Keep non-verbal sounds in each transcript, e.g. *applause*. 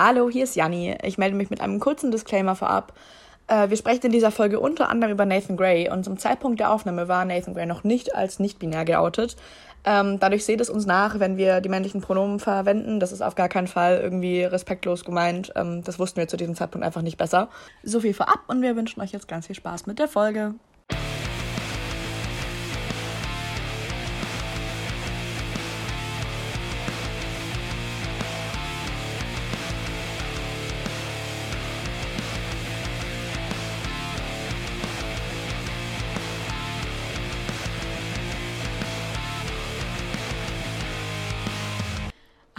Hallo, hier ist Janni. Ich melde mich mit einem kurzen Disclaimer vorab. Äh, wir sprechen in dieser Folge unter anderem über Nathan Gray und zum Zeitpunkt der Aufnahme war Nathan Gray noch nicht als nicht-binär geoutet. Ähm, dadurch seht es uns nach, wenn wir die männlichen Pronomen verwenden. Das ist auf gar keinen Fall irgendwie respektlos gemeint. Ähm, das wussten wir zu diesem Zeitpunkt einfach nicht besser. So viel vorab und wir wünschen euch jetzt ganz viel Spaß mit der Folge.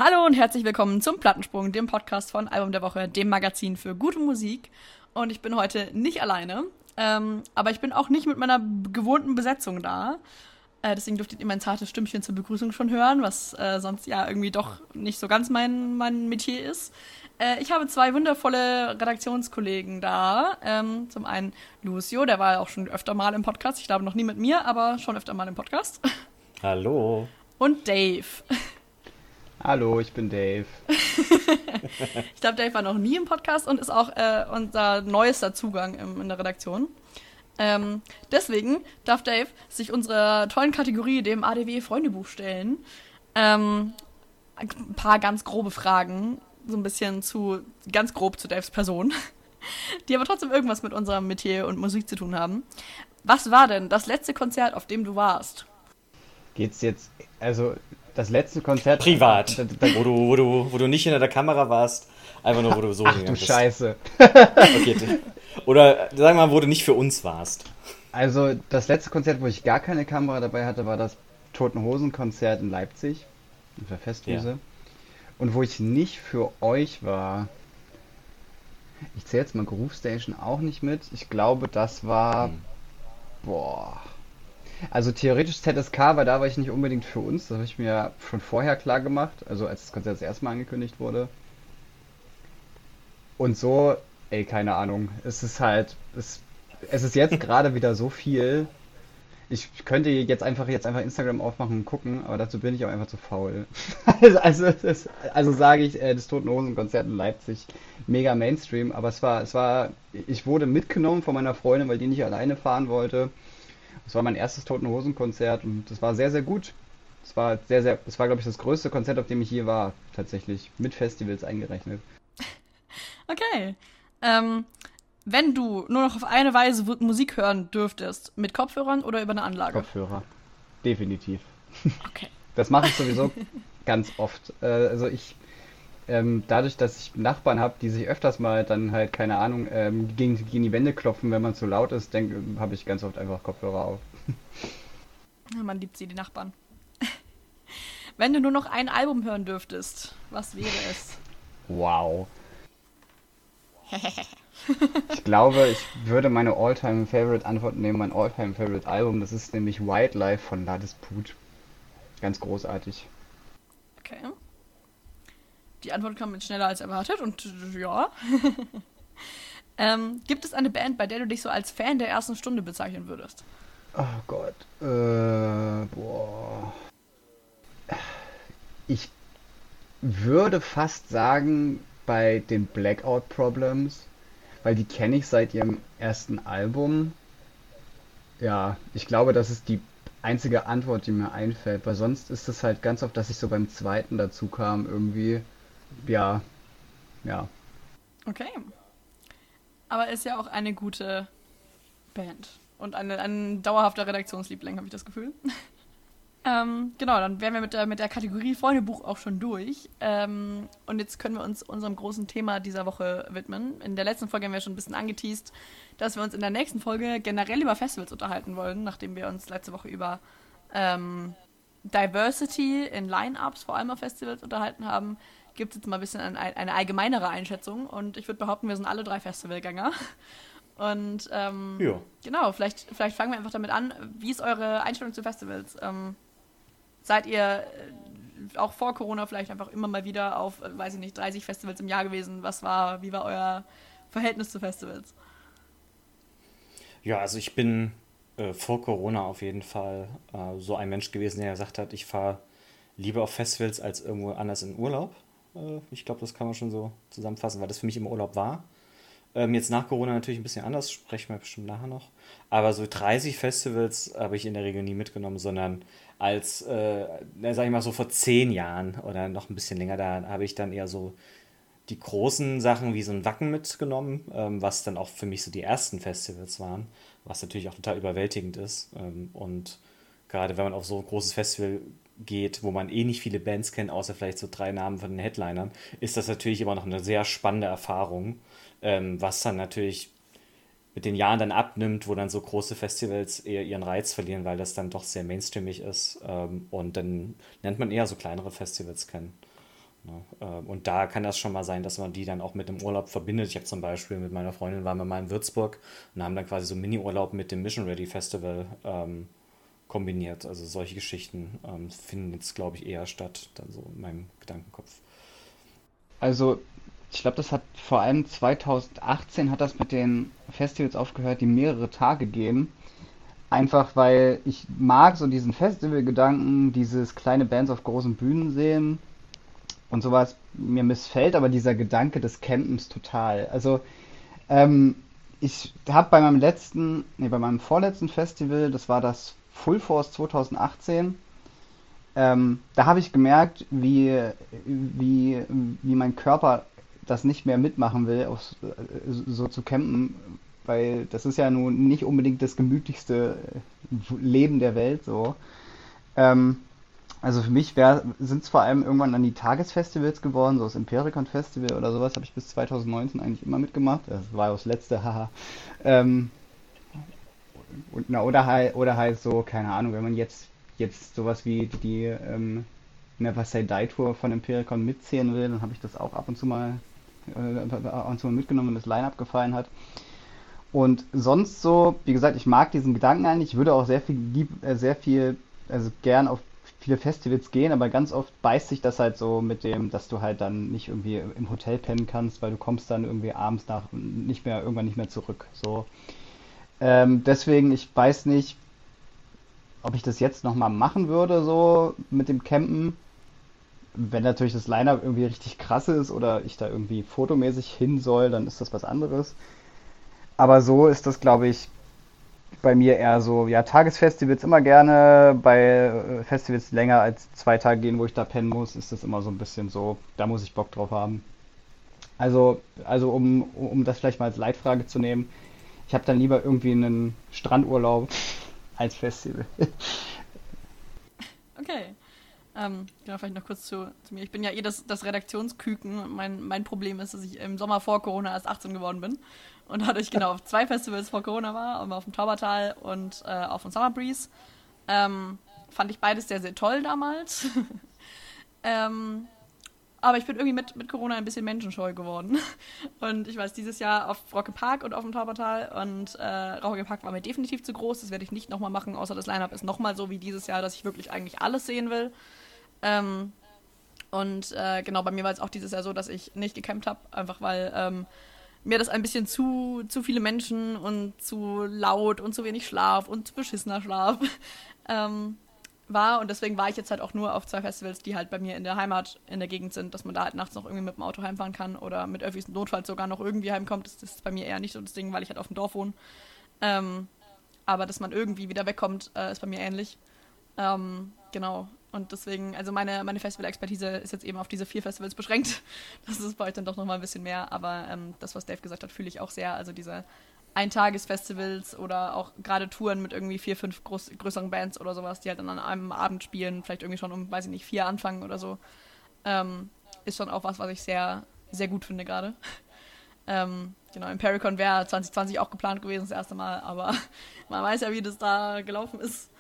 Hallo und herzlich willkommen zum Plattensprung, dem Podcast von Album der Woche, dem Magazin für gute Musik. Und ich bin heute nicht alleine, ähm, aber ich bin auch nicht mit meiner gewohnten Besetzung da. Äh, deswegen dürftet ihr mein zartes Stimmchen zur Begrüßung schon hören, was äh, sonst ja irgendwie doch nicht so ganz mein, mein Metier ist. Äh, ich habe zwei wundervolle Redaktionskollegen da. Ähm, zum einen Lucio, der war auch schon öfter mal im Podcast. Ich glaube noch nie mit mir, aber schon öfter mal im Podcast. Hallo. Und Dave. Hallo, ich bin Dave. *laughs* ich glaube, Dave war noch nie im Podcast und ist auch äh, unser neuester Zugang im, in der Redaktion. Ähm, deswegen darf Dave sich unserer tollen Kategorie, dem ADW Freundebuch, stellen. Ähm, ein paar ganz grobe Fragen, so ein bisschen zu, ganz grob zu Daves Person, *laughs* die aber trotzdem irgendwas mit unserem Metier und Musik zu tun haben. Was war denn das letzte Konzert, auf dem du warst? Geht's jetzt, also das letzte Konzert. Privat. *laughs* Da, da, wo, du, wo, du, wo du nicht hinter der Kamera warst, einfach nur, wo du so Ach du bist. Scheiße. okay. Oder sagen wir mal, wo du nicht für uns warst. Also, das letzte Konzert, wo ich gar keine Kamera dabei hatte, war das Toten Hosen Konzert in Leipzig. In der Festwiese. Ja. Und wo ich nicht für euch war, ich zähle jetzt mal Groove Station auch nicht mit. Ich glaube, das war. Hm. Boah. Also theoretisch ZSK, weil da war ich nicht unbedingt für uns. Das habe ich mir schon vorher klar gemacht. Also als das Konzert das erste Mal angekündigt wurde. Und so, ey, keine Ahnung. Es ist halt, es, es ist jetzt *laughs* gerade wieder so viel. Ich könnte jetzt einfach jetzt einfach Instagram aufmachen und gucken, aber dazu bin ich auch einfach zu faul. *laughs* also, das, also sage ich, äh, das Toten Hosen Konzert in Leipzig, mega Mainstream, aber es war, es war, ich wurde mitgenommen von meiner Freundin, weil die nicht alleine fahren wollte. Das war mein erstes Toten Hosen Konzert und das war sehr, sehr gut. Es war sehr, sehr, es war, glaube ich, das größte Konzert, auf dem ich je war, tatsächlich. Mit Festivals eingerechnet. *laughs* Okay. Ähm, wenn du nur noch auf eine Weise Musik hören dürftest, mit Kopfhörern oder über eine Anlage? Kopfhörer. Definitiv. Okay. *laughs* Das mache ich sowieso *laughs* ganz oft. Äh, also ich ähm, dadurch, dass ich Nachbarn habe, die sich öfters mal dann halt, keine Ahnung, ähm, gegen, gegen die Wände klopfen, wenn man zu laut ist, habe ich ganz oft einfach Kopfhörer auf. Ja, man liebt sie, die Nachbarn. *laughs* wenn du nur noch ein Album hören dürftest, was wäre es? Wow. *laughs* ich glaube, ich würde meine All-Time Favorite Antwort nehmen, mein All-Time Favorite Album. Das ist nämlich Wildlife von Ladis Put. Ganz großartig. Okay. Die Antwort kam jetzt schneller als erwartet und ja. *laughs* ähm, gibt es eine Band, bei der du dich so als Fan der ersten Stunde bezeichnen würdest? Oh Gott. Äh, boah. Ich würde fast sagen, bei den Blackout Problems, weil die kenne ich seit ihrem ersten Album. Ja, ich glaube, das ist die einzige Antwort, die mir einfällt, weil sonst ist es halt ganz oft, dass ich so beim zweiten dazu kam irgendwie ja, ja. Okay. Aber ist ja auch eine gute Band. Und eine, ein dauerhafter Redaktionsliebling, habe ich das Gefühl. *laughs* ähm, genau, dann wären wir mit der, mit der Kategorie Freundebuch auch schon durch. Ähm, und jetzt können wir uns unserem großen Thema dieser Woche widmen. In der letzten Folge haben wir schon ein bisschen angeteased, dass wir uns in der nächsten Folge generell über Festivals unterhalten wollen, nachdem wir uns letzte Woche über ähm, Diversity in Line-Ups, vor allem auf Festivals, unterhalten haben gibt es jetzt mal ein bisschen eine, eine allgemeinere Einschätzung. Und ich würde behaupten, wir sind alle drei Festivalgänger. *laughs* Und ähm, ja. genau, vielleicht, vielleicht fangen wir einfach damit an. Wie ist eure Einstellung zu Festivals? Ähm, seid ihr äh, auch vor Corona vielleicht einfach immer mal wieder auf, äh, weiß ich nicht, 30 Festivals im Jahr gewesen? Was war, wie war euer Verhältnis zu Festivals? Ja, also ich bin äh, vor Corona auf jeden Fall äh, so ein Mensch gewesen, der gesagt hat, ich fahre lieber auf Festivals als irgendwo anders in Urlaub ich glaube, das kann man schon so zusammenfassen, weil das für mich im Urlaub war. Ähm, jetzt nach Corona natürlich ein bisschen anders, sprechen wir bestimmt nachher noch. Aber so 30 Festivals habe ich in der Regel nie mitgenommen, sondern als, äh, sag ich mal so vor zehn Jahren oder noch ein bisschen länger, da habe ich dann eher so die großen Sachen wie so ein Wacken mitgenommen, ähm, was dann auch für mich so die ersten Festivals waren, was natürlich auch total überwältigend ist. Ähm, und gerade wenn man auf so ein großes Festival geht, wo man eh nicht viele Bands kennt, außer vielleicht so drei Namen von den Headlinern, ist das natürlich immer noch eine sehr spannende Erfahrung, ähm, was dann natürlich mit den Jahren dann abnimmt, wo dann so große Festivals eher ihren Reiz verlieren, weil das dann doch sehr mainstreamig ist. Ähm, und dann lernt man eher so kleinere Festivals kennen. Ja, äh, und da kann das schon mal sein, dass man die dann auch mit dem Urlaub verbindet. Ich habe zum Beispiel mit meiner Freundin waren wir mal in Würzburg und haben dann quasi so Mini-Urlaub mit dem Mission Ready Festival ähm, kombiniert. Also solche Geschichten ähm, finden jetzt, glaube ich, eher statt, dann so in meinem Gedankenkopf. Also, ich glaube, das hat vor allem 2018 hat das mit den Festivals aufgehört, die mehrere Tage gehen. Einfach weil ich mag so diesen Festivalgedanken, dieses kleine Bands auf großen Bühnen sehen und sowas. Mir missfällt aber dieser Gedanke des Campens total. Also, ähm, ich habe bei meinem letzten, nee, bei meinem vorletzten Festival, das war das Full Force 2018, ähm, da habe ich gemerkt, wie, wie, wie mein Körper das nicht mehr mitmachen will, auf, so zu campen, weil das ist ja nun nicht unbedingt das gemütlichste Leben der Welt so. Ähm, also für mich sind es vor allem irgendwann dann die Tagesfestivals geworden, so das Impericon Festival oder sowas habe ich bis 2019 eigentlich immer mitgemacht. Das war ja das letzte, haha. Ähm, und, na, oder halt, oder halt so, keine Ahnung, wenn man jetzt, jetzt sowas wie die ähm, Never Say Die Tour von Impericon mitzählen will, dann habe ich das auch ab und zu mal, äh, ab und zu mal mitgenommen, wenn das Line-Up gefallen hat. Und sonst so, wie gesagt, ich mag diesen Gedanken eigentlich. Ich würde auch sehr viel, äh, sehr viel, also gern auf viele Festivals gehen, aber ganz oft beißt sich das halt so mit dem, dass du halt dann nicht irgendwie im Hotel pennen kannst, weil du kommst dann irgendwie abends nach nicht mehr irgendwann nicht mehr zurück. So ähm, deswegen, ich weiß nicht, ob ich das jetzt nochmal machen würde, so mit dem Campen. Wenn natürlich das Line-Up irgendwie richtig krass ist oder ich da irgendwie fotomäßig hin soll, dann ist das was anderes. Aber so ist das, glaube ich, bei mir eher so, ja, Tagesfestivals immer gerne. Bei äh, Festivals, länger als zwei Tage gehen, wo ich da pennen muss, ist das immer so ein bisschen so, da muss ich Bock drauf haben. Also, also um, um das vielleicht mal als Leitfrage zu nehmen, ich habe dann lieber irgendwie einen Strandurlaub als Festival. *laughs* Okay. Ähm, genau, vielleicht noch kurz zu, zu, mir. Ich bin ja eh das, das Redaktionsküken. Mein, mein Problem ist, dass ich im Sommer vor Corona erst 18 geworden bin. Und dadurch genau auf zwei Festivals vor Corona war, auf dem Taubertal und äh, auf dem Summer Breeze. Ähm, fand ich beides sehr, sehr toll damals. *laughs* ähm, aber ich bin irgendwie mit, mit Corona ein bisschen menschenscheu geworden. *laughs* Und ich weiß, dieses Jahr auf Rocke Park und auf dem Taubertal. Und äh, Rocke Park war mir definitiv zu groß. Das werde ich nicht nochmal machen, außer das Line-Up ist nochmal so wie dieses Jahr, dass ich wirklich eigentlich alles sehen will. Ähm, und äh, genau, bei mir war es auch dieses Jahr so, dass ich nicht gecampt habe, einfach weil ähm, mir das ein bisschen zu, zu viele Menschen und zu laut und zu wenig Schlaf und zu beschissener Schlaf *laughs* ähm, war und deswegen war ich jetzt halt auch nur auf zwei Festivals, die halt bei mir in der Heimat in der Gegend sind, dass man da halt nachts noch irgendwie mit dem Auto heimfahren kann oder mit Öffis notfalls sogar noch irgendwie heimkommt. Das, ist bei mir eher nicht so das Ding, weil ich halt auf dem Dorf wohne. Ähm, aber dass man irgendwie wieder wegkommt, äh, ist bei mir ähnlich. Ähm, genau. Und deswegen, also meine, meine Festival-Expertise ist jetzt eben auf diese vier Festivals beschränkt. *laughs* Das ist bei euch dann doch nochmal ein bisschen mehr. Aber ähm, das, was Dave gesagt hat, fühle ich auch sehr. Also diese Eintagesfestivals oder auch gerade Touren mit irgendwie vier, fünf groß, größeren Bands oder sowas, die halt dann an einem Abend spielen, vielleicht irgendwie schon um, weiß ich nicht, vier anfangen oder so, ähm, ist schon auch was, was ich sehr, sehr gut finde gerade. *laughs* ähm, genau, Impericon wäre 2020 auch geplant gewesen, das erste Mal, aber *laughs* man weiß ja, wie das da gelaufen ist.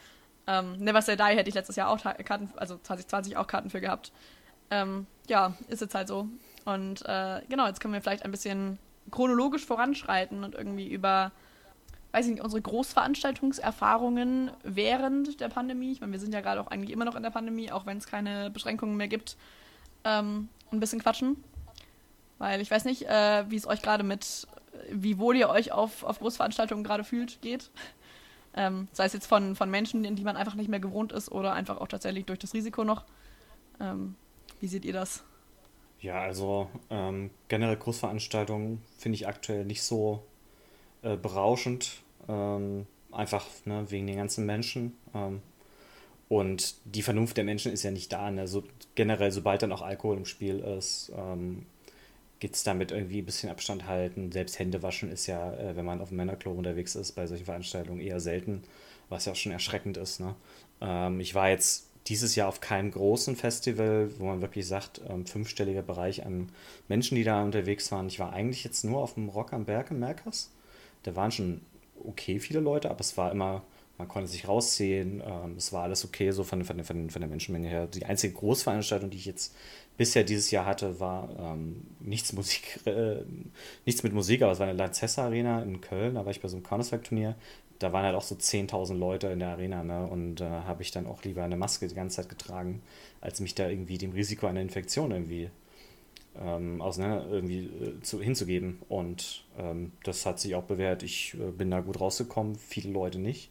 Ähm, Never Say Die hätte ich letztes Jahr auch Karten, also 2020 auch Karten für gehabt. Ähm, ja, ist jetzt halt so. Und äh, genau, jetzt können wir vielleicht ein bisschen chronologisch voranschreiten und irgendwie über, weiß ich nicht, unsere Großveranstaltungserfahrungen während der Pandemie, ich meine, wir sind ja gerade auch eigentlich immer noch in der Pandemie, auch wenn es keine Beschränkungen mehr gibt, ähm, ein bisschen quatschen. Weil ich weiß nicht, äh, wie es euch gerade mit, wie wohl ihr euch auf, auf Großveranstaltungen gerade fühlt, geht. Ähm, sei es jetzt von, von Menschen, in die man einfach nicht mehr gewohnt ist oder einfach auch tatsächlich durch das Risiko noch. Ähm, wie seht ihr das? Ja, also ähm, generell Großveranstaltungen finde ich aktuell nicht so äh, berauschend. Ähm, einfach ne, wegen den ganzen Menschen. Ähm, und die Vernunft der Menschen ist ja nicht da. Ne? So, generell, sobald dann auch Alkohol im Spiel ist, ähm, geht es damit irgendwie ein bisschen Abstand halten. Selbst Hände waschen ist ja, äh, wenn man auf dem Männerklo unterwegs ist, bei solchen Veranstaltungen eher selten, was ja auch schon erschreckend ist. Ne? Ähm, ich war jetzt dieses Jahr auf keinem großen Festival, wo man wirklich sagt, ähm, fünfstelliger Bereich an Menschen, die da unterwegs waren. Ich war eigentlich jetzt nur auf dem Rock am Berg im Merkers. Da waren schon okay viele Leute, aber es war immer, man konnte sich rausziehen, ähm, es war alles okay so von, von, von, von der Menschenmenge her. Die einzige Großveranstaltung, die ich jetzt bisher dieses Jahr hatte, war ähm, nichts, Musik, äh, nichts mit Musik, aber es war eine Lanzessa Arena in Köln, da war ich bei so einem Counter-Strike-Turnier da waren halt auch so 10.000 Leute in der Arena, ne? Und da äh, habe ich dann auch lieber eine Maske die ganze Zeit getragen, als mich da irgendwie dem Risiko einer Infektion irgendwie ähm, auseinander irgendwie äh, zu, hinzugeben. Und ähm, das hat sich auch bewährt. Ich äh, bin da gut rausgekommen, viele Leute nicht.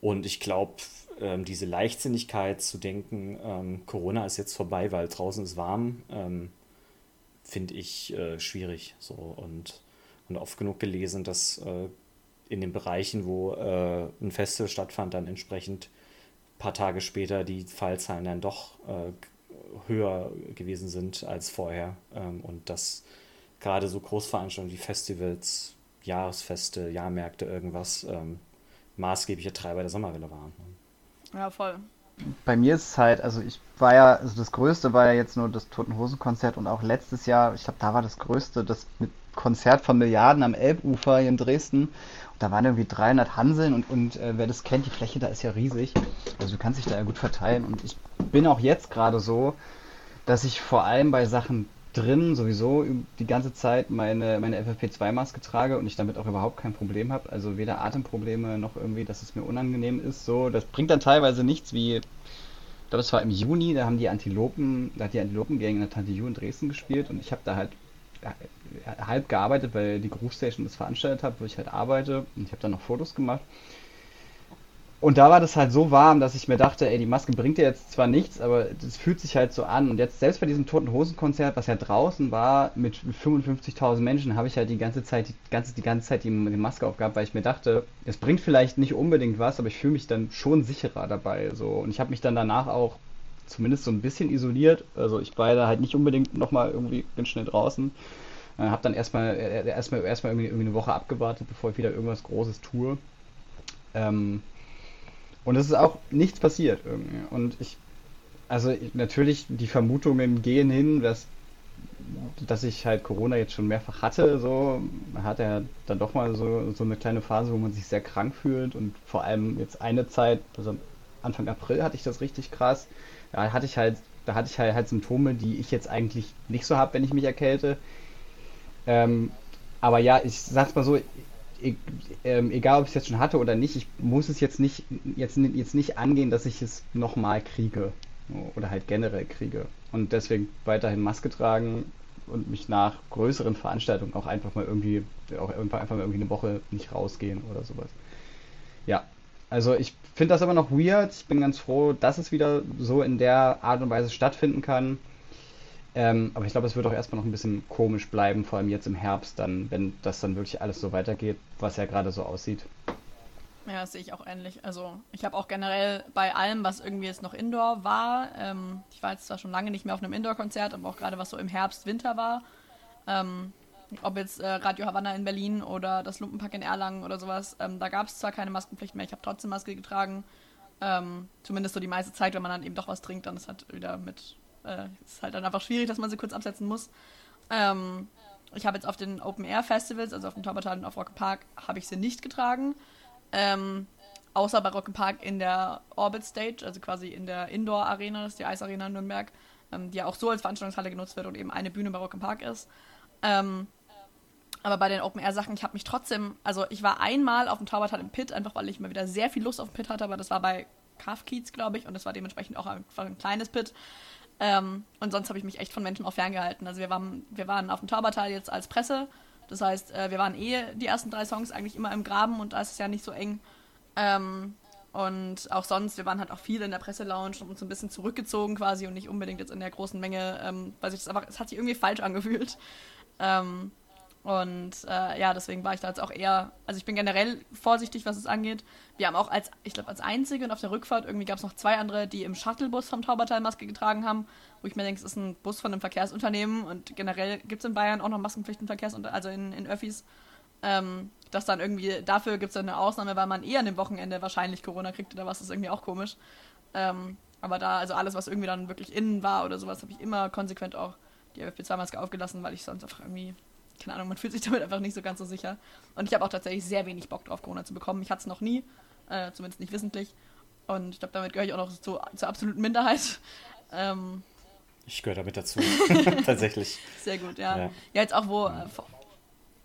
Und ich glaube, ähm, diese Leichtsinnigkeit zu denken, ähm, Corona ist jetzt vorbei, weil draußen ist warm, ähm, finde ich äh, schwierig. So und, und oft genug gelesen, dass äh, in den Bereichen, wo äh, ein Festival stattfand, dann entsprechend ein paar Tage später die Fallzahlen dann doch äh, höher gewesen sind als vorher. Ähm, und dass gerade so Großveranstaltungen wie Festivals, Jahresfeste, Jahrmärkte, irgendwas ähm, maßgebliche Treiber der Sommerwelle waren. Ja, voll. Bei mir ist es halt, also ich war ja, also das Größte war ja jetzt nur das Toten Hosen Konzert und auch letztes Jahr, ich glaube, da war das Größte, das mit Konzert von Milliarden am Elbufer hier in Dresden da waren irgendwie 300 Hanseln und, und äh, wer das kennt, die Fläche da ist ja riesig. Also du kannst dich da ja gut verteilen. Und ich bin auch jetzt gerade so, dass ich vor allem bei Sachen drin sowieso die ganze Zeit meine, meine FFP2-Maske trage und ich damit auch überhaupt kein Problem habe. Also weder Atemprobleme noch irgendwie, dass es mir unangenehm ist. So, das bringt dann teilweise nichts wie, ich glaube, es war im Juni, da haben die Antilopen, da hat die Antilopengang in der Tante Ju in Dresden gespielt und ich habe da halt halb gearbeitet, weil die Groove das veranstaltet hat, wo ich halt arbeite. Und ich habe dann noch Fotos gemacht. Und da war das halt so warm, dass ich mir dachte, ey, die Maske bringt dir jetzt zwar nichts, aber das fühlt sich halt so an. Und jetzt selbst bei diesem Toten Hosen Konzert, was ja draußen war, mit 55.000 Menschen, habe ich halt die ganze Zeit, die ganze, die ganze Zeit die, die Maske aufgehabt, weil ich mir dachte, es bringt vielleicht nicht unbedingt was, aber ich fühle mich dann schon sicherer dabei. So. Und ich habe mich dann danach auch zumindest so ein bisschen isoliert. Also ich war da halt nicht unbedingt nochmal irgendwie ganz schnell draußen. Äh, habe dann erstmal äh, erstmal erstmal irgendwie, irgendwie eine Woche abgewartet, bevor ich wieder irgendwas Großes tue. Ähm, und es ist auch nichts passiert irgendwie. Und ich, also natürlich, die Vermutungen gehen hin, dass, dass ich halt Corona jetzt schon mehrfach hatte. So, hat ja dann doch mal so, so eine kleine Phase, wo man sich sehr krank fühlt. Und vor allem jetzt eine Zeit, also Anfang April hatte ich das richtig krass. Da hatte ich halt, da hatte ich halt, halt Symptome, die ich jetzt eigentlich nicht so habe, wenn ich mich erkälte. Ähm, aber ja, ich sag's mal so, e ähm, egal ob ich es jetzt schon hatte oder nicht, ich muss es jetzt nicht, jetzt, jetzt nicht angehen, dass ich es nochmal kriege. Oder halt generell kriege. Und deswegen weiterhin Maske tragen und mich nach größeren Veranstaltungen auch einfach mal irgendwie, auch einfach mal irgendwie eine Woche nicht rausgehen oder sowas. Ja, also ich finde das aber noch weird. Ich bin ganz froh, dass es wieder so in der Art und Weise stattfinden kann. Ähm, aber ich glaube, es wird auch erstmal noch ein bisschen komisch bleiben, vor allem jetzt im Herbst, dann, wenn das dann wirklich alles so weitergeht, was ja gerade so aussieht. Ja, das sehe ich auch ähnlich. Also ich habe auch generell bei allem, was irgendwie jetzt noch Indoor war, ähm, ich war jetzt zwar schon lange nicht mehr auf einem Indoor-Konzert, aber auch gerade was so im Herbst, Winter war, ähm, ob jetzt äh, Radio Havanna in Berlin oder das Lumpenpack in Erlangen oder sowas, ähm, da gab es zwar keine Maskenpflicht mehr, ich habe trotzdem Maske getragen. Ähm, zumindest so die meiste Zeit, wenn man dann eben doch was trinkt, dann ist halt wieder mit äh, ist halt dann einfach schwierig, dass man sie kurz absetzen muss. Ähm, ich habe jetzt auf den Open Air Festivals, also auf dem Taubertal und auf Rock Park, habe ich sie nicht getragen. Ähm, außer bei Rock Park in der Orbit Stage, also quasi in der Indoor Arena, das ist die Eisarena in Nürnberg, ähm, die ja auch so als Veranstaltungshalle genutzt wird und eben eine Bühne bei Rock Park ist. Ähm, aber bei den Open Air Sachen, ich habe mich trotzdem, also ich war einmal auf dem Taubertal im Pit, einfach weil ich mal wieder sehr viel Lust auf den Pit hatte, aber das war bei Kafkiez, glaube ich, und das war dementsprechend auch einfach ein kleines Pit. Ähm, und sonst habe ich mich echt von Menschen auch ferngehalten. Also wir waren, wir waren auf dem Taubertal jetzt als Presse. Das heißt, äh, wir waren eh die ersten drei Songs eigentlich immer im Graben und da ist es ja nicht so eng. Ähm, Und auch sonst, wir waren halt auch viel in der Presselounge und uns ein bisschen zurückgezogen quasi und nicht unbedingt jetzt in der großen Menge, ähm, weil sich das einfach, es hat sich irgendwie falsch angefühlt. Ähm, und äh, ja, deswegen war ich da jetzt auch eher, also ich bin generell vorsichtig, was es angeht. Wir haben auch als, ich glaube, als einzige und auf der Rückfahrt irgendwie gab es noch zwei andere, die im Shuttlebus vom Taubertal Maske getragen haben, wo ich mir denke, es ist ein Bus von einem Verkehrsunternehmen und generell gibt es in Bayern auch noch Maskenpflichtenverkehrs, also in, in Öffis. Ähm, dass dann irgendwie, dafür gibt es eine Ausnahme, weil man eher an dem Wochenende wahrscheinlich Corona kriegt oder was, ist irgendwie auch komisch. Ähm, aber da, also alles, was irgendwie dann wirklich innen war oder sowas, habe ich immer konsequent auch die FFP2-Maske aufgelassen, weil ich sonst einfach irgendwie, keine Ahnung, man fühlt sich *laughs* damit einfach nicht so ganz so sicher. Und ich habe auch tatsächlich sehr wenig Bock drauf, Corona zu bekommen. Ich hatte es noch nie, äh, zumindest nicht wissentlich. Und ich glaube, damit gehöre ich auch noch zu, zur absoluten Minderheit. *laughs* Ähm, ich gehöre damit dazu, *laughs* tatsächlich. Sehr gut, ja. ja. Ja, jetzt auch, wo, ja. Äh, vor,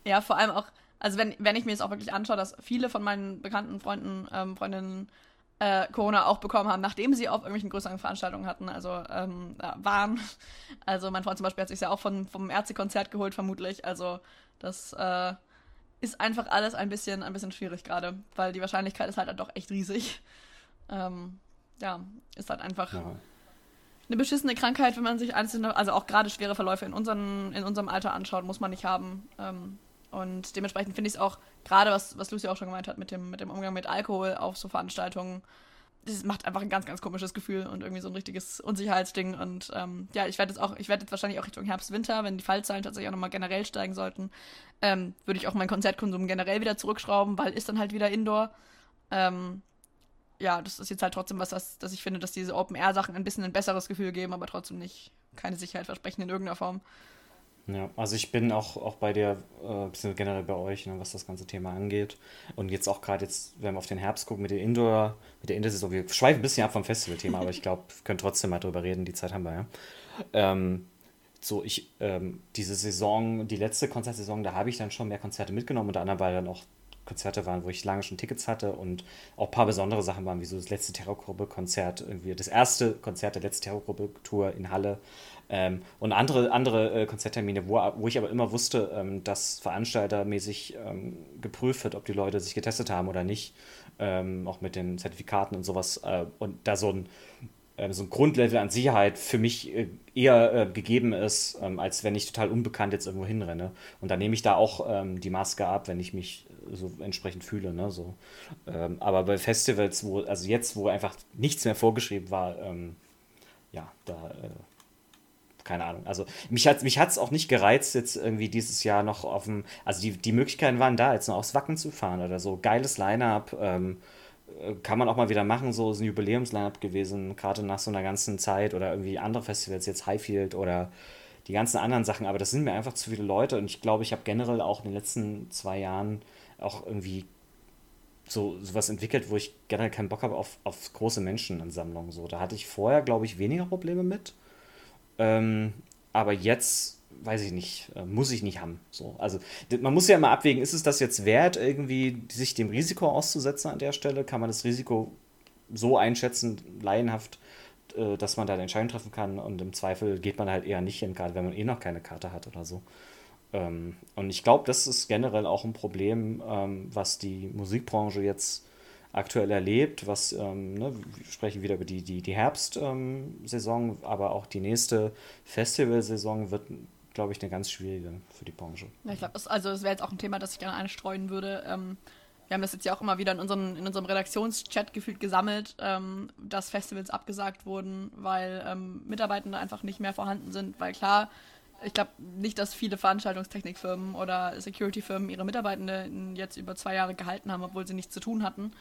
ja, vor allem auch, also wenn, wenn ich mir jetzt auch wirklich anschaue, dass viele von meinen bekannten Freunden, ähm, Freundinnen äh, Corona auch bekommen haben, nachdem sie auf irgendwelchen größeren Veranstaltungen hatten, also ähm, waren. *laughs* Also mein Freund zum Beispiel hat sich ja auch von, vom Ärztekonzert geholt, vermutlich. Also das äh, ist einfach alles ein bisschen, ein bisschen schwierig gerade, weil die Wahrscheinlichkeit ist halt doch echt riesig. Ähm, ja, ist halt einfach ja. eine beschissene Krankheit, wenn man sich einzelne, also auch gerade schwere Verläufe in, unseren, in unserem Alter anschaut, muss man nicht haben. Ähm, und dementsprechend finde ich es auch, gerade was, was Lucy auch schon gemeint hat, mit dem, mit dem Umgang mit Alkohol auf so Veranstaltungen, das macht einfach ein ganz, ganz komisches Gefühl und irgendwie so ein richtiges Unsicherheitsding. Und ähm, ja, ich werde jetzt auch, ich werde jetzt wahrscheinlich auch Richtung Herbst, Winter, wenn die Fallzahlen tatsächlich auch nochmal generell steigen sollten, ähm, würde ich auch meinen Konzertkonsum generell wieder zurückschrauben, weil ist dann halt wieder Indoor. Ähm, ja, das ist jetzt halt trotzdem was, dass, dass ich finde, dass diese Open-Air-Sachen ein bisschen ein besseres Gefühl geben, aber trotzdem nicht keine Sicherheit versprechen in irgendeiner Form. Ja, also ich bin auch, auch bei dir, äh, generell bei euch, ne, was das ganze Thema angeht. Und jetzt auch gerade jetzt, wenn wir auf den Herbst gucken mit der Indoor, mit der Indoor-Saison, wir schweifen ein bisschen ab vom Festival-Thema, aber ich glaube, *laughs* wir können trotzdem mal drüber reden, die Zeit haben wir ja. Ähm, so, ich, ähm, diese Saison, die letzte Konzertsaison, da habe ich dann schon mehr Konzerte mitgenommen, unter anderem, weil dann auch Konzerte waren, wo ich lange schon Tickets hatte und auch ein paar besondere Sachen waren, wie so das letzte Terrorgruppe-Konzert, irgendwie das erste Konzert der letzten Terrorgruppe-Tour in Halle ähm, und andere, andere äh, Konzerttermine, wo, wo ich aber immer wusste, ähm, dass veranstaltermäßig ähm, geprüft wird, ob die Leute sich getestet haben oder nicht, ähm, auch mit den Zertifikaten und sowas. Äh, und da so ein, äh, so ein Grundlevel an Sicherheit für mich äh, eher äh, gegeben ist, ähm, als wenn ich total unbekannt jetzt irgendwo hinrenne. Und dann nehme ich da auch ähm, die Maske ab, wenn ich mich so entsprechend fühle. Ne? So. aber bei Festivals, wo, also jetzt, wo einfach nichts mehr vorgeschrieben war, ja, da äh, keine Ahnung. Also mich hat es mich auch nicht gereizt, jetzt irgendwie dieses Jahr noch auf dem, also die, die Möglichkeiten waren da, jetzt noch aufs Wacken zu fahren oder so. Geiles Line-Up, ähm, äh, kann man auch mal wieder machen, so ist ein Jubiläums-Line-Up gewesen, gerade nach so einer ganzen Zeit oder irgendwie andere Festivals, jetzt Highfield oder die ganzen anderen Sachen, aber das sind mir einfach zu viele Leute und ich glaube, ich habe generell auch in den letzten zwei Jahren auch irgendwie so sowas entwickelt, wo ich generell keinen Bock habe auf, auf große Menschenansammlungen. So, da hatte ich vorher, glaube ich, weniger Probleme mit. Ähm, aber jetzt, weiß ich nicht, äh, muss ich nicht haben. So, also man muss ja immer abwägen, ist es das jetzt wert, irgendwie sich dem Risiko auszusetzen an der Stelle? Kann man das Risiko so einschätzen, laienhaft, äh, dass man da eine Entscheidung treffen kann und im Zweifel geht man halt eher nicht hin, gerade wenn man eh noch keine Karte hat oder so. Ähm, und ich glaube, das ist generell auch ein Problem, ähm, was die Musikbranche jetzt aktuell erlebt, was, ähm, ne, wir sprechen wieder über die, die, die Herbstsaison, aber auch die nächste Festivalsaison wird, glaube ich, eine ganz schwierige für die Branche. Ja, ich glaube, also das wäre jetzt auch ein Thema, das ich gerne einstreuen würde. Wir haben das jetzt ja auch immer wieder in, unseren, in unserem Redaktionschat gefühlt gesammelt, dass Festivals abgesagt wurden, weil Mitarbeitende einfach nicht mehr vorhanden sind, weil klar, ich glaube nicht, dass viele Veranstaltungstechnikfirmen oder Security-Firmen ihre Mitarbeitenden jetzt über zwei Jahre gehalten haben, obwohl sie nichts zu tun hatten.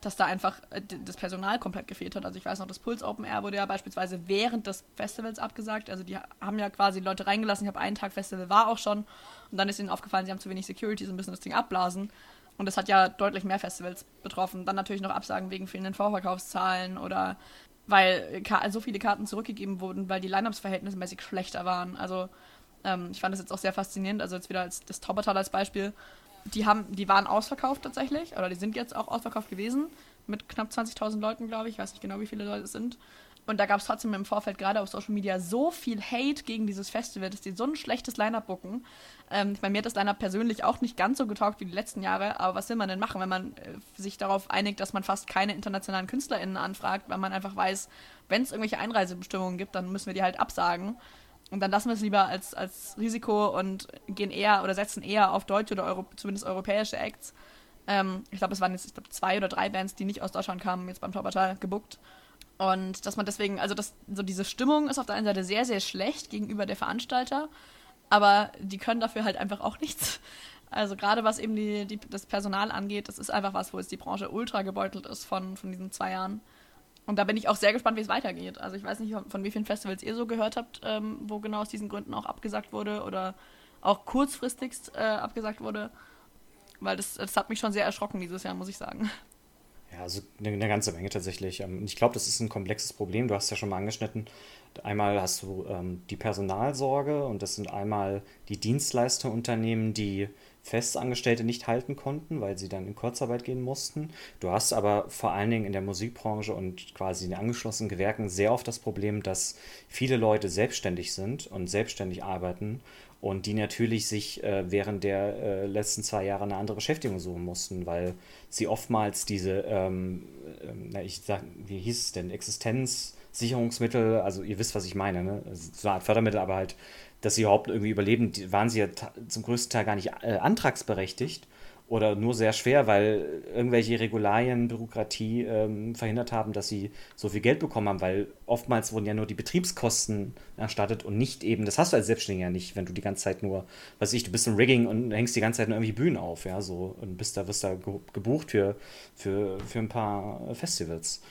Dass da einfach äh, das Personal komplett gefehlt hat. Also ich weiß noch, das Puls Open Air wurde ja beispielsweise während des Festivals abgesagt. Also die haben ja quasi Leute reingelassen. Ich habe einen Tag Festival war auch schon. Und dann ist ihnen aufgefallen, sie haben zu wenig Security, so ein bisschen das Ding abblasen. Und das hat ja deutlich mehr Festivals betroffen. Dann natürlich noch Absagen wegen fehlenden Vorverkaufszahlen oder weil so viele Karten zurückgegeben wurden, weil die Lineups verhältnismäßig schlechter waren. Also ähm, ich fand das jetzt auch sehr faszinierend. Also jetzt wieder als das Taubertal als Beispiel. Die haben, die waren ausverkauft tatsächlich, oder die sind jetzt auch ausverkauft gewesen mit knapp 20.000 Leuten, glaube ich. Ich weiß nicht genau, wie viele Leute es sind. Und da gab es trotzdem im Vorfeld gerade auf Social Media so viel Hate gegen dieses Festival, dass die so ein schlechtes Line-Up bucken. Ähm, ich meine, mir hat das Line-Up persönlich auch nicht ganz so getaugt wie die letzten Jahre, aber was will man denn machen, wenn man äh, sich darauf einigt, dass man fast keine internationalen KünstlerInnen anfragt, weil man einfach weiß, wenn es irgendwelche Einreisebestimmungen gibt, dann müssen wir die halt absagen. Und dann lassen wir es lieber als, als Risiko und gehen eher oder setzen eher auf deutsche oder Euro, zumindest europäische Acts. Ähm, ich glaube, es waren jetzt ich glaub, zwei oder drei Bands, die nicht aus Deutschland kamen, jetzt beim Taubertal gebuckt. Und dass man deswegen, also das, so diese Stimmung ist auf der einen Seite sehr, sehr schlecht gegenüber der Veranstalter, aber die können dafür halt einfach auch nichts. Also gerade was eben die, die, das Personal angeht, das ist einfach was, wo jetzt die Branche ultra gebeutelt ist von, von diesen zwei Jahren. Und da bin ich auch sehr gespannt, wie es weitergeht. Also ich weiß nicht, von wie vielen Festivals ihr so gehört habt, ähm, wo genau aus diesen Gründen auch abgesagt wurde oder auch kurzfristigst äh, abgesagt wurde. Weil das, das hat mich schon sehr erschrocken dieses Jahr, muss ich sagen. Ja, also eine, eine ganze Menge tatsächlich. Ähm, ich glaube, das ist ein komplexes Problem. Du hast ja schon mal angeschnitten. Einmal hast du ähm, die Personalsorge und das sind einmal die Dienstleisterunternehmen, die Festangestellte nicht halten konnten, weil sie dann in Kurzarbeit gehen mussten. Du hast aber vor allen Dingen in der Musikbranche und quasi in den angeschlossenen Gewerken sehr oft das Problem, dass viele Leute selbstständig sind und selbstständig arbeiten und die natürlich sich äh, während der äh, letzten zwei Jahre eine andere Beschäftigung suchen mussten, weil sie oftmals diese, ähm, äh, ich sag, wie hieß es denn, Existenzsicherungsmittel, also ihr wisst, was ich meine, ne? Also so eine Art Fördermittel, aber halt, dass sie überhaupt irgendwie überleben, die, waren sie ja zum größten Teil gar nicht äh, antragsberechtigt oder nur sehr schwer, weil irgendwelche Regularien, Bürokratie ähm, verhindert haben, dass sie so viel Geld bekommen haben, weil oftmals wurden ja nur die Betriebskosten erstattet und nicht eben, das hast du als Selbstständiger nicht, wenn du die ganze Zeit nur, weiß ich, du bist im Rigging und hängst die ganze Zeit nur irgendwie Bühnen auf, ja, so und bist da, wirst da gebucht für, für, für ein paar Festivals.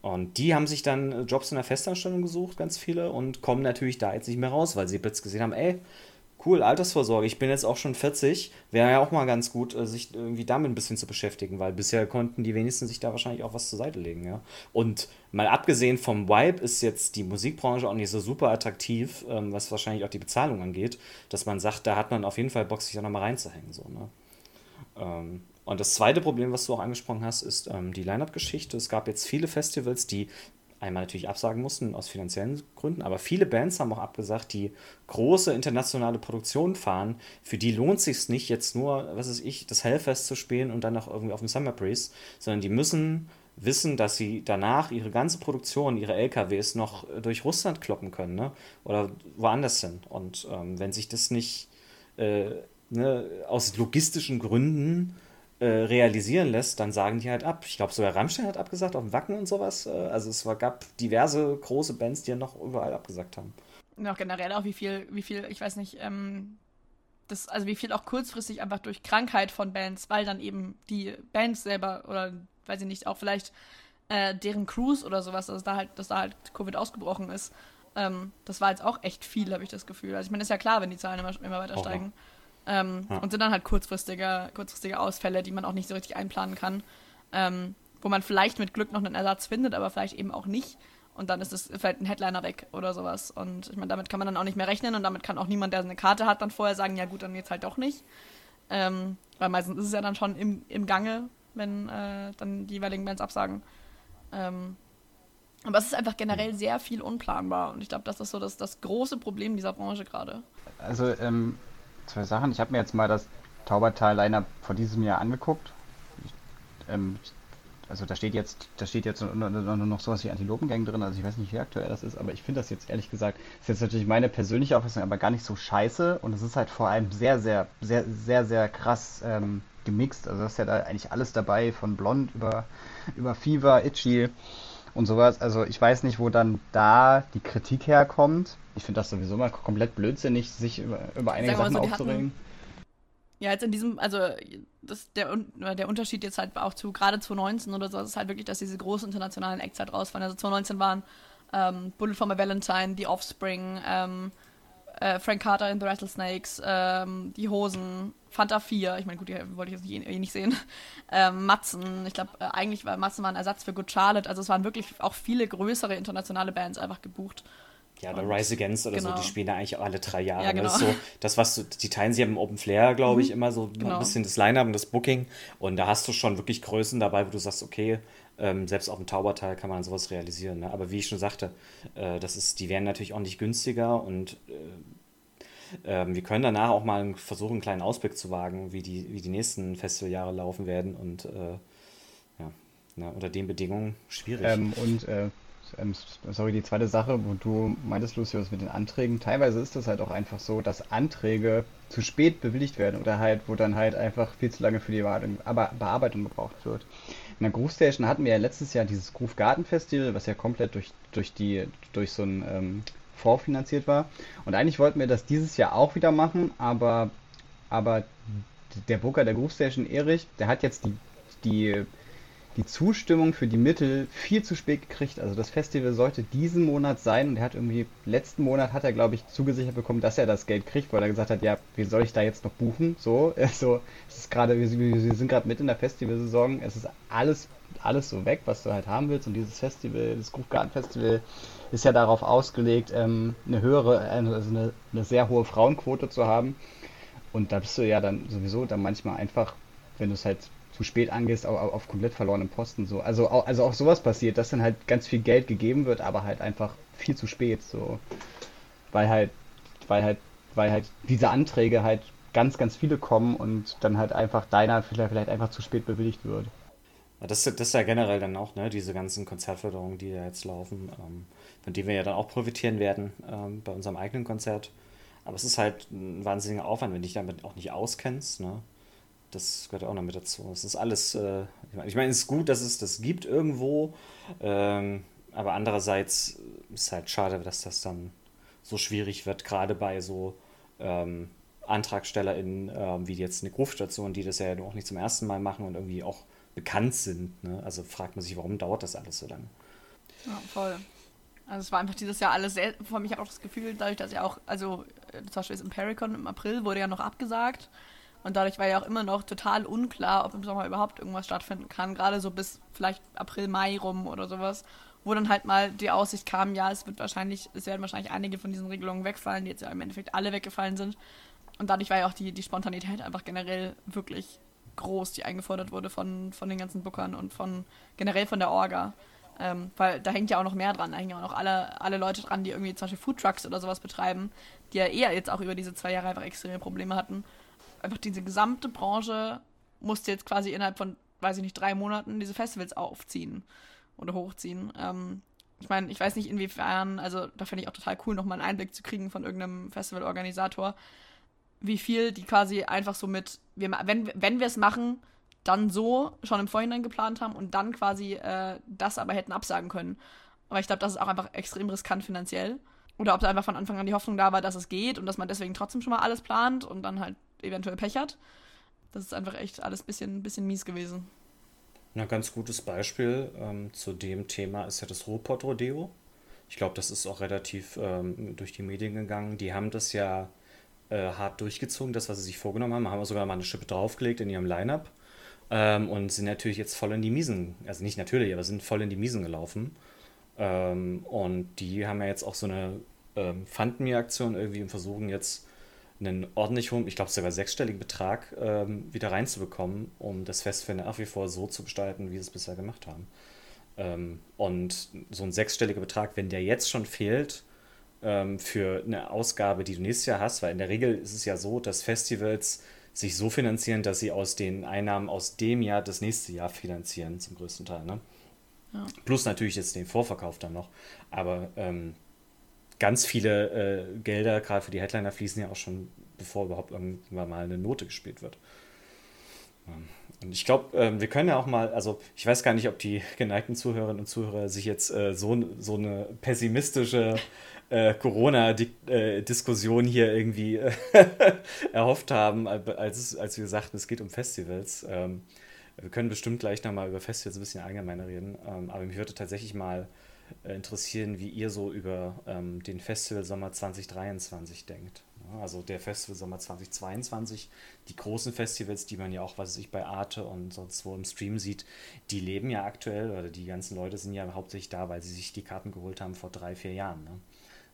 Und die haben sich dann Jobs in der Festanstellung gesucht, ganz viele, und kommen natürlich da jetzt nicht mehr raus, weil sie plötzlich gesehen haben, ey, cool, Altersvorsorge, ich bin jetzt auch schon 40, wäre ja auch mal ganz gut, äh, sich irgendwie damit ein bisschen zu beschäftigen, weil bisher konnten die wenigsten sich da wahrscheinlich auch was zur Seite legen, ja. Und mal abgesehen vom Vibe ist jetzt die Musikbranche auch nicht so super attraktiv, ähm, was wahrscheinlich auch die Bezahlung angeht, dass man sagt, da hat man auf jeden Fall Bock, sich da nochmal reinzuhängen, so, ne. Ähm, und das zweite Problem, was du auch angesprochen hast, ist ähm, die Line-Up-Geschichte. Es gab jetzt viele Festivals, die einmal natürlich absagen mussten aus finanziellen Gründen, aber viele Bands haben auch abgesagt, die große internationale Produktionen fahren. Für die lohnt es sich nicht, jetzt nur, was weiß ich, das Hellfest zu spielen und dann noch irgendwie auf dem Summer Breeze, sondern die müssen wissen, dass sie danach ihre ganze Produktion, ihre LKWs noch durch Russland kloppen können, ne? Oder woanders hin. Und ähm, wenn sich das nicht äh, ne, aus logistischen Gründen äh, realisieren lässt, dann sagen die halt ab. Ich glaube, sogar Rammstein hat abgesagt, auf dem Wacken und sowas. Äh, also es war, gab diverse große Bands, die ja noch überall abgesagt haben. Und auch generell auch, wie viel, wie viel, ich weiß nicht, ähm, das, also wie viel auch kurzfristig einfach durch Krankheit von Bands, weil dann eben die Bands selber oder weiß ich nicht, auch vielleicht äh, deren Crews oder sowas, dass da halt, dass da halt Covid ausgebrochen ist. Ähm, das war jetzt auch echt viel, habe ich das Gefühl. Also ich meine, ist ja klar, wenn die Zahlen immer, immer weiter steigen. Ähm, ja. Und sind dann halt kurzfristige, kurzfristige Ausfälle, die man auch nicht so richtig einplanen kann. Ähm, wo man vielleicht mit Glück noch einen Ersatz findet, aber vielleicht eben auch nicht. Und dann ist es vielleicht ein Headliner weg oder sowas. Und ich meine, damit kann man dann auch nicht mehr rechnen und damit kann auch niemand, der eine Karte hat, dann vorher sagen, ja gut, dann jetzt halt doch nicht. Ähm, weil meistens ist es ja dann schon im, im Gange, wenn äh, dann die jeweiligen Bands absagen. Ähm, aber es ist einfach generell sehr viel unplanbar und ich glaube, das ist so das, das große Problem dieser Branche gerade. Also ähm, zwei Sachen. Ich habe mir jetzt mal das Taubertal-Liner von diesem Jahr angeguckt. Ich, ähm, also da steht jetzt, da steht jetzt nur noch sowas wie Antilopengang drin, also ich weiß nicht, wie aktuell das ist, aber ich finde das jetzt ehrlich gesagt, ist jetzt natürlich meine persönliche Auffassung, aber gar nicht so scheiße und es ist halt vor allem sehr, sehr, sehr, sehr, sehr krass ähm, gemixt. Also das ist ja da eigentlich alles dabei, von Blond über, über Fever, Itchy und sowas. Also ich weiß nicht, wo dann da die Kritik herkommt. Ich finde das sowieso mal komplett blödsinnig, sich über, über einige Sachen so, aufzuregen. Ja, jetzt in diesem, also das, der, der Unterschied jetzt halt auch zu gerade 2019 oder so, ist halt wirklich, dass diese großen internationalen Acts halt rausfallen. Also 2019 waren ähm, Bullet for my Valentine, The Offspring, ähm, äh, Frank Carter in The Rattlesnakes, ähm, Die Hosen, Fanta 4, ich meine, gut, die wollte ich jetzt eh, eh nicht sehen. *laughs* Ähm, Matzen, ich glaube, äh, eigentlich war Matzen war ein Ersatz für Good Charlotte. Also es waren wirklich auch viele größere internationale Bands einfach gebucht. Ja, oder Rise Against oder genau. so, die spielen da eigentlich auch alle drei Jahre. Ja, genau. Das ist so, das, was du, die teilen sie im Open Flair, glaube ich, mhm. immer so genau. ein bisschen das Line-Up und das Booking. Und da hast du schon wirklich Größen dabei, wo du sagst, okay, Ähm, selbst auf dem Taubertal kann man sowas realisieren. Ne? Aber wie ich schon sagte, äh, das ist, die werden natürlich auch nicht günstiger und äh, äh, wir können danach auch mal versuchen, einen kleinen Ausblick zu wagen, wie die, wie die nächsten Festivaljahre laufen werden und äh, ja, na, unter den Bedingungen schwierig. Ähm, und äh, ähm, sorry, die zweite Sache, wo du meintest, Lucius, mit den Anträgen. Teilweise ist das halt auch einfach so, dass Anträge zu spät bewilligt werden oder halt, wo dann halt einfach viel zu lange für die Bearbeitung gebraucht wird. In der Groove Station hatten wir ja letztes Jahr dieses Groove Garden Festival, was ja komplett durch, durch, die, durch so ein ähm, Fonds finanziert war. Und eigentlich wollten wir das dieses Jahr auch wieder machen, aber, aber der Booker der Groove Station, Erich, der hat jetzt die, die die Zustimmung für die Mittel viel zu spät gekriegt. Also das Festival sollte diesen Monat sein und er hat irgendwie, letzten Monat hat er, glaube ich, zugesichert bekommen, dass er das Geld kriegt, weil er gesagt hat, ja, wie soll ich da jetzt noch buchen? So, *laughs* also, es ist gerade, wir, wir sind gerade mit in der Festivalsaison, es ist alles, alles so weg, was du halt haben willst und dieses Festival, das Groove Garden Festival ist ja darauf ausgelegt, ähm, eine höhere, also eine, eine sehr hohe Frauenquote zu haben. Und da bist du ja dann sowieso dann manchmal einfach, wenn du es halt spät angehst, auf, auf komplett verlorenen Posten. So. Also, also auch sowas passiert, dass dann halt ganz viel Geld gegeben wird, aber halt einfach viel zu spät. So. Weil halt, weil halt, weil halt diese Anträge halt ganz, ganz viele kommen und dann halt einfach deiner vielleicht, vielleicht einfach zu spät bewilligt wird. Das, das ist ja generell dann auch, ne, diese ganzen Konzertförderungen, die ja jetzt laufen, ähm, von denen wir ja dann auch profitieren werden ähm, bei unserem eigenen Konzert. Aber es ist halt ein wahnsinniger Aufwand, wenn du dich damit auch nicht auskennst. Ne? Das gehört auch noch mit dazu. Es ist alles, äh, ich meine, es ist gut, dass es das gibt irgendwo, ähm, aber andererseits ist es halt schade, dass das dann so schwierig wird, gerade bei so ähm, AntragstellerInnen ähm, wie jetzt eine Groove-Station, die das ja auch nicht zum ersten Mal machen und irgendwie auch bekannt sind. Ne? Also fragt man sich, warum dauert das alles so lange? Ja, voll. Also es war einfach dieses Jahr alles sehr, vor mich auch das Gefühl, dadurch, dass ja auch, also äh, zum Beispiel das Impericon im April wurde ja noch abgesagt und dadurch war ja auch immer noch total unklar, ob im Sommer überhaupt irgendwas stattfinden kann. Gerade so bis vielleicht April, Mai rum oder sowas. Wo dann halt mal die Aussicht kam, ja, es wird wahrscheinlich, es werden wahrscheinlich einige von diesen Regelungen wegfallen, die jetzt ja im Endeffekt alle weggefallen sind. Und dadurch war ja auch die, die Spontanität einfach generell wirklich groß, die eingefordert wurde von, von den ganzen Bookern und von generell von der Orga. Ähm, weil da hängt ja auch noch mehr dran. Da hängen ja auch noch alle, alle Leute dran, die irgendwie zum Beispiel Foodtrucks oder sowas betreiben, die ja eher jetzt auch über diese zwei Jahre einfach extreme Probleme hatten einfach diese gesamte Branche musste jetzt quasi innerhalb von, weiß ich nicht, drei Monaten diese Festivals aufziehen oder hochziehen. Ähm, ich meine, ich weiß nicht inwiefern, also da finde ich auch total cool, nochmal einen Einblick zu kriegen von irgendeinem Festivalorganisator, wie viel die quasi einfach so mit, wir, wenn, wenn wir es machen, dann so schon im Vorhinein geplant haben und dann quasi äh, das aber hätten absagen können. Aber ich glaube, das ist auch einfach extrem riskant finanziell. Oder ob da einfach von Anfang an die Hoffnung da war, dass es geht und dass man deswegen trotzdem schon mal alles plant und dann halt eventuell Pech hat. Das ist einfach echt alles ein bisschen, bisschen mies gewesen. Ein ganz gutes Beispiel ähm, zu dem Thema ist ja das Ruhrpott Rodeo. Ich glaube, das ist auch relativ ähm, durch die Medien gegangen. Die haben das ja äh, hart durchgezogen, das, was sie sich vorgenommen haben. Haben sogar mal eine Schippe draufgelegt in ihrem Line-Up ähm, und sind natürlich jetzt voll in die Miesen, also nicht natürlich, aber sind voll in die Miesen gelaufen. Ähm, und die haben ja jetzt auch so eine ähm, Fund Me-Aktion irgendwie und versuchen jetzt einen ordentlich hohen, ich glaube sogar sechsstelligen Betrag ähm, wieder reinzubekommen, um das Festival nach wie vor so zu gestalten, wie sie es bisher gemacht haben. Ähm, und so ein sechsstelliger Betrag, wenn der jetzt schon fehlt ähm, für eine Ausgabe, die du nächstes Jahr hast, weil in der Regel ist es ja so, dass Festivals sich so finanzieren, dass sie aus den Einnahmen aus dem Jahr das nächste Jahr finanzieren, zum größten Teil. Ne? Ja. Plus natürlich jetzt den Vorverkauf dann noch. Aber ähm, ganz viele äh, Gelder, gerade für die Headliner, fließen ja auch schon, bevor überhaupt irgendwann mal eine Note gespielt wird. Ähm, und ich glaube, ähm, wir können ja auch mal, also ich weiß gar nicht, ob die geneigten Zuhörerinnen und Zuhörer sich jetzt äh, so, so eine pessimistische äh, Corona-Diskussion hier irgendwie äh, *laughs* erhofft haben, als, als wir sagten, es geht um Festivals. Ähm, wir können bestimmt gleich nochmal über Festivals ein bisschen allgemeiner reden, ähm, aber mich würde tatsächlich mal äh, interessieren, wie ihr so über ähm, den Festival Sommer 2023 denkt. Also der Festival Sommer 2022, die großen Festivals, die man ja auch, was ich bei Arte und sonst wo im Stream sieht, die leben ja aktuell oder die ganzen Leute sind ja hauptsächlich da, weil sie sich die Karten geholt haben vor drei, vier Jahren. Ne?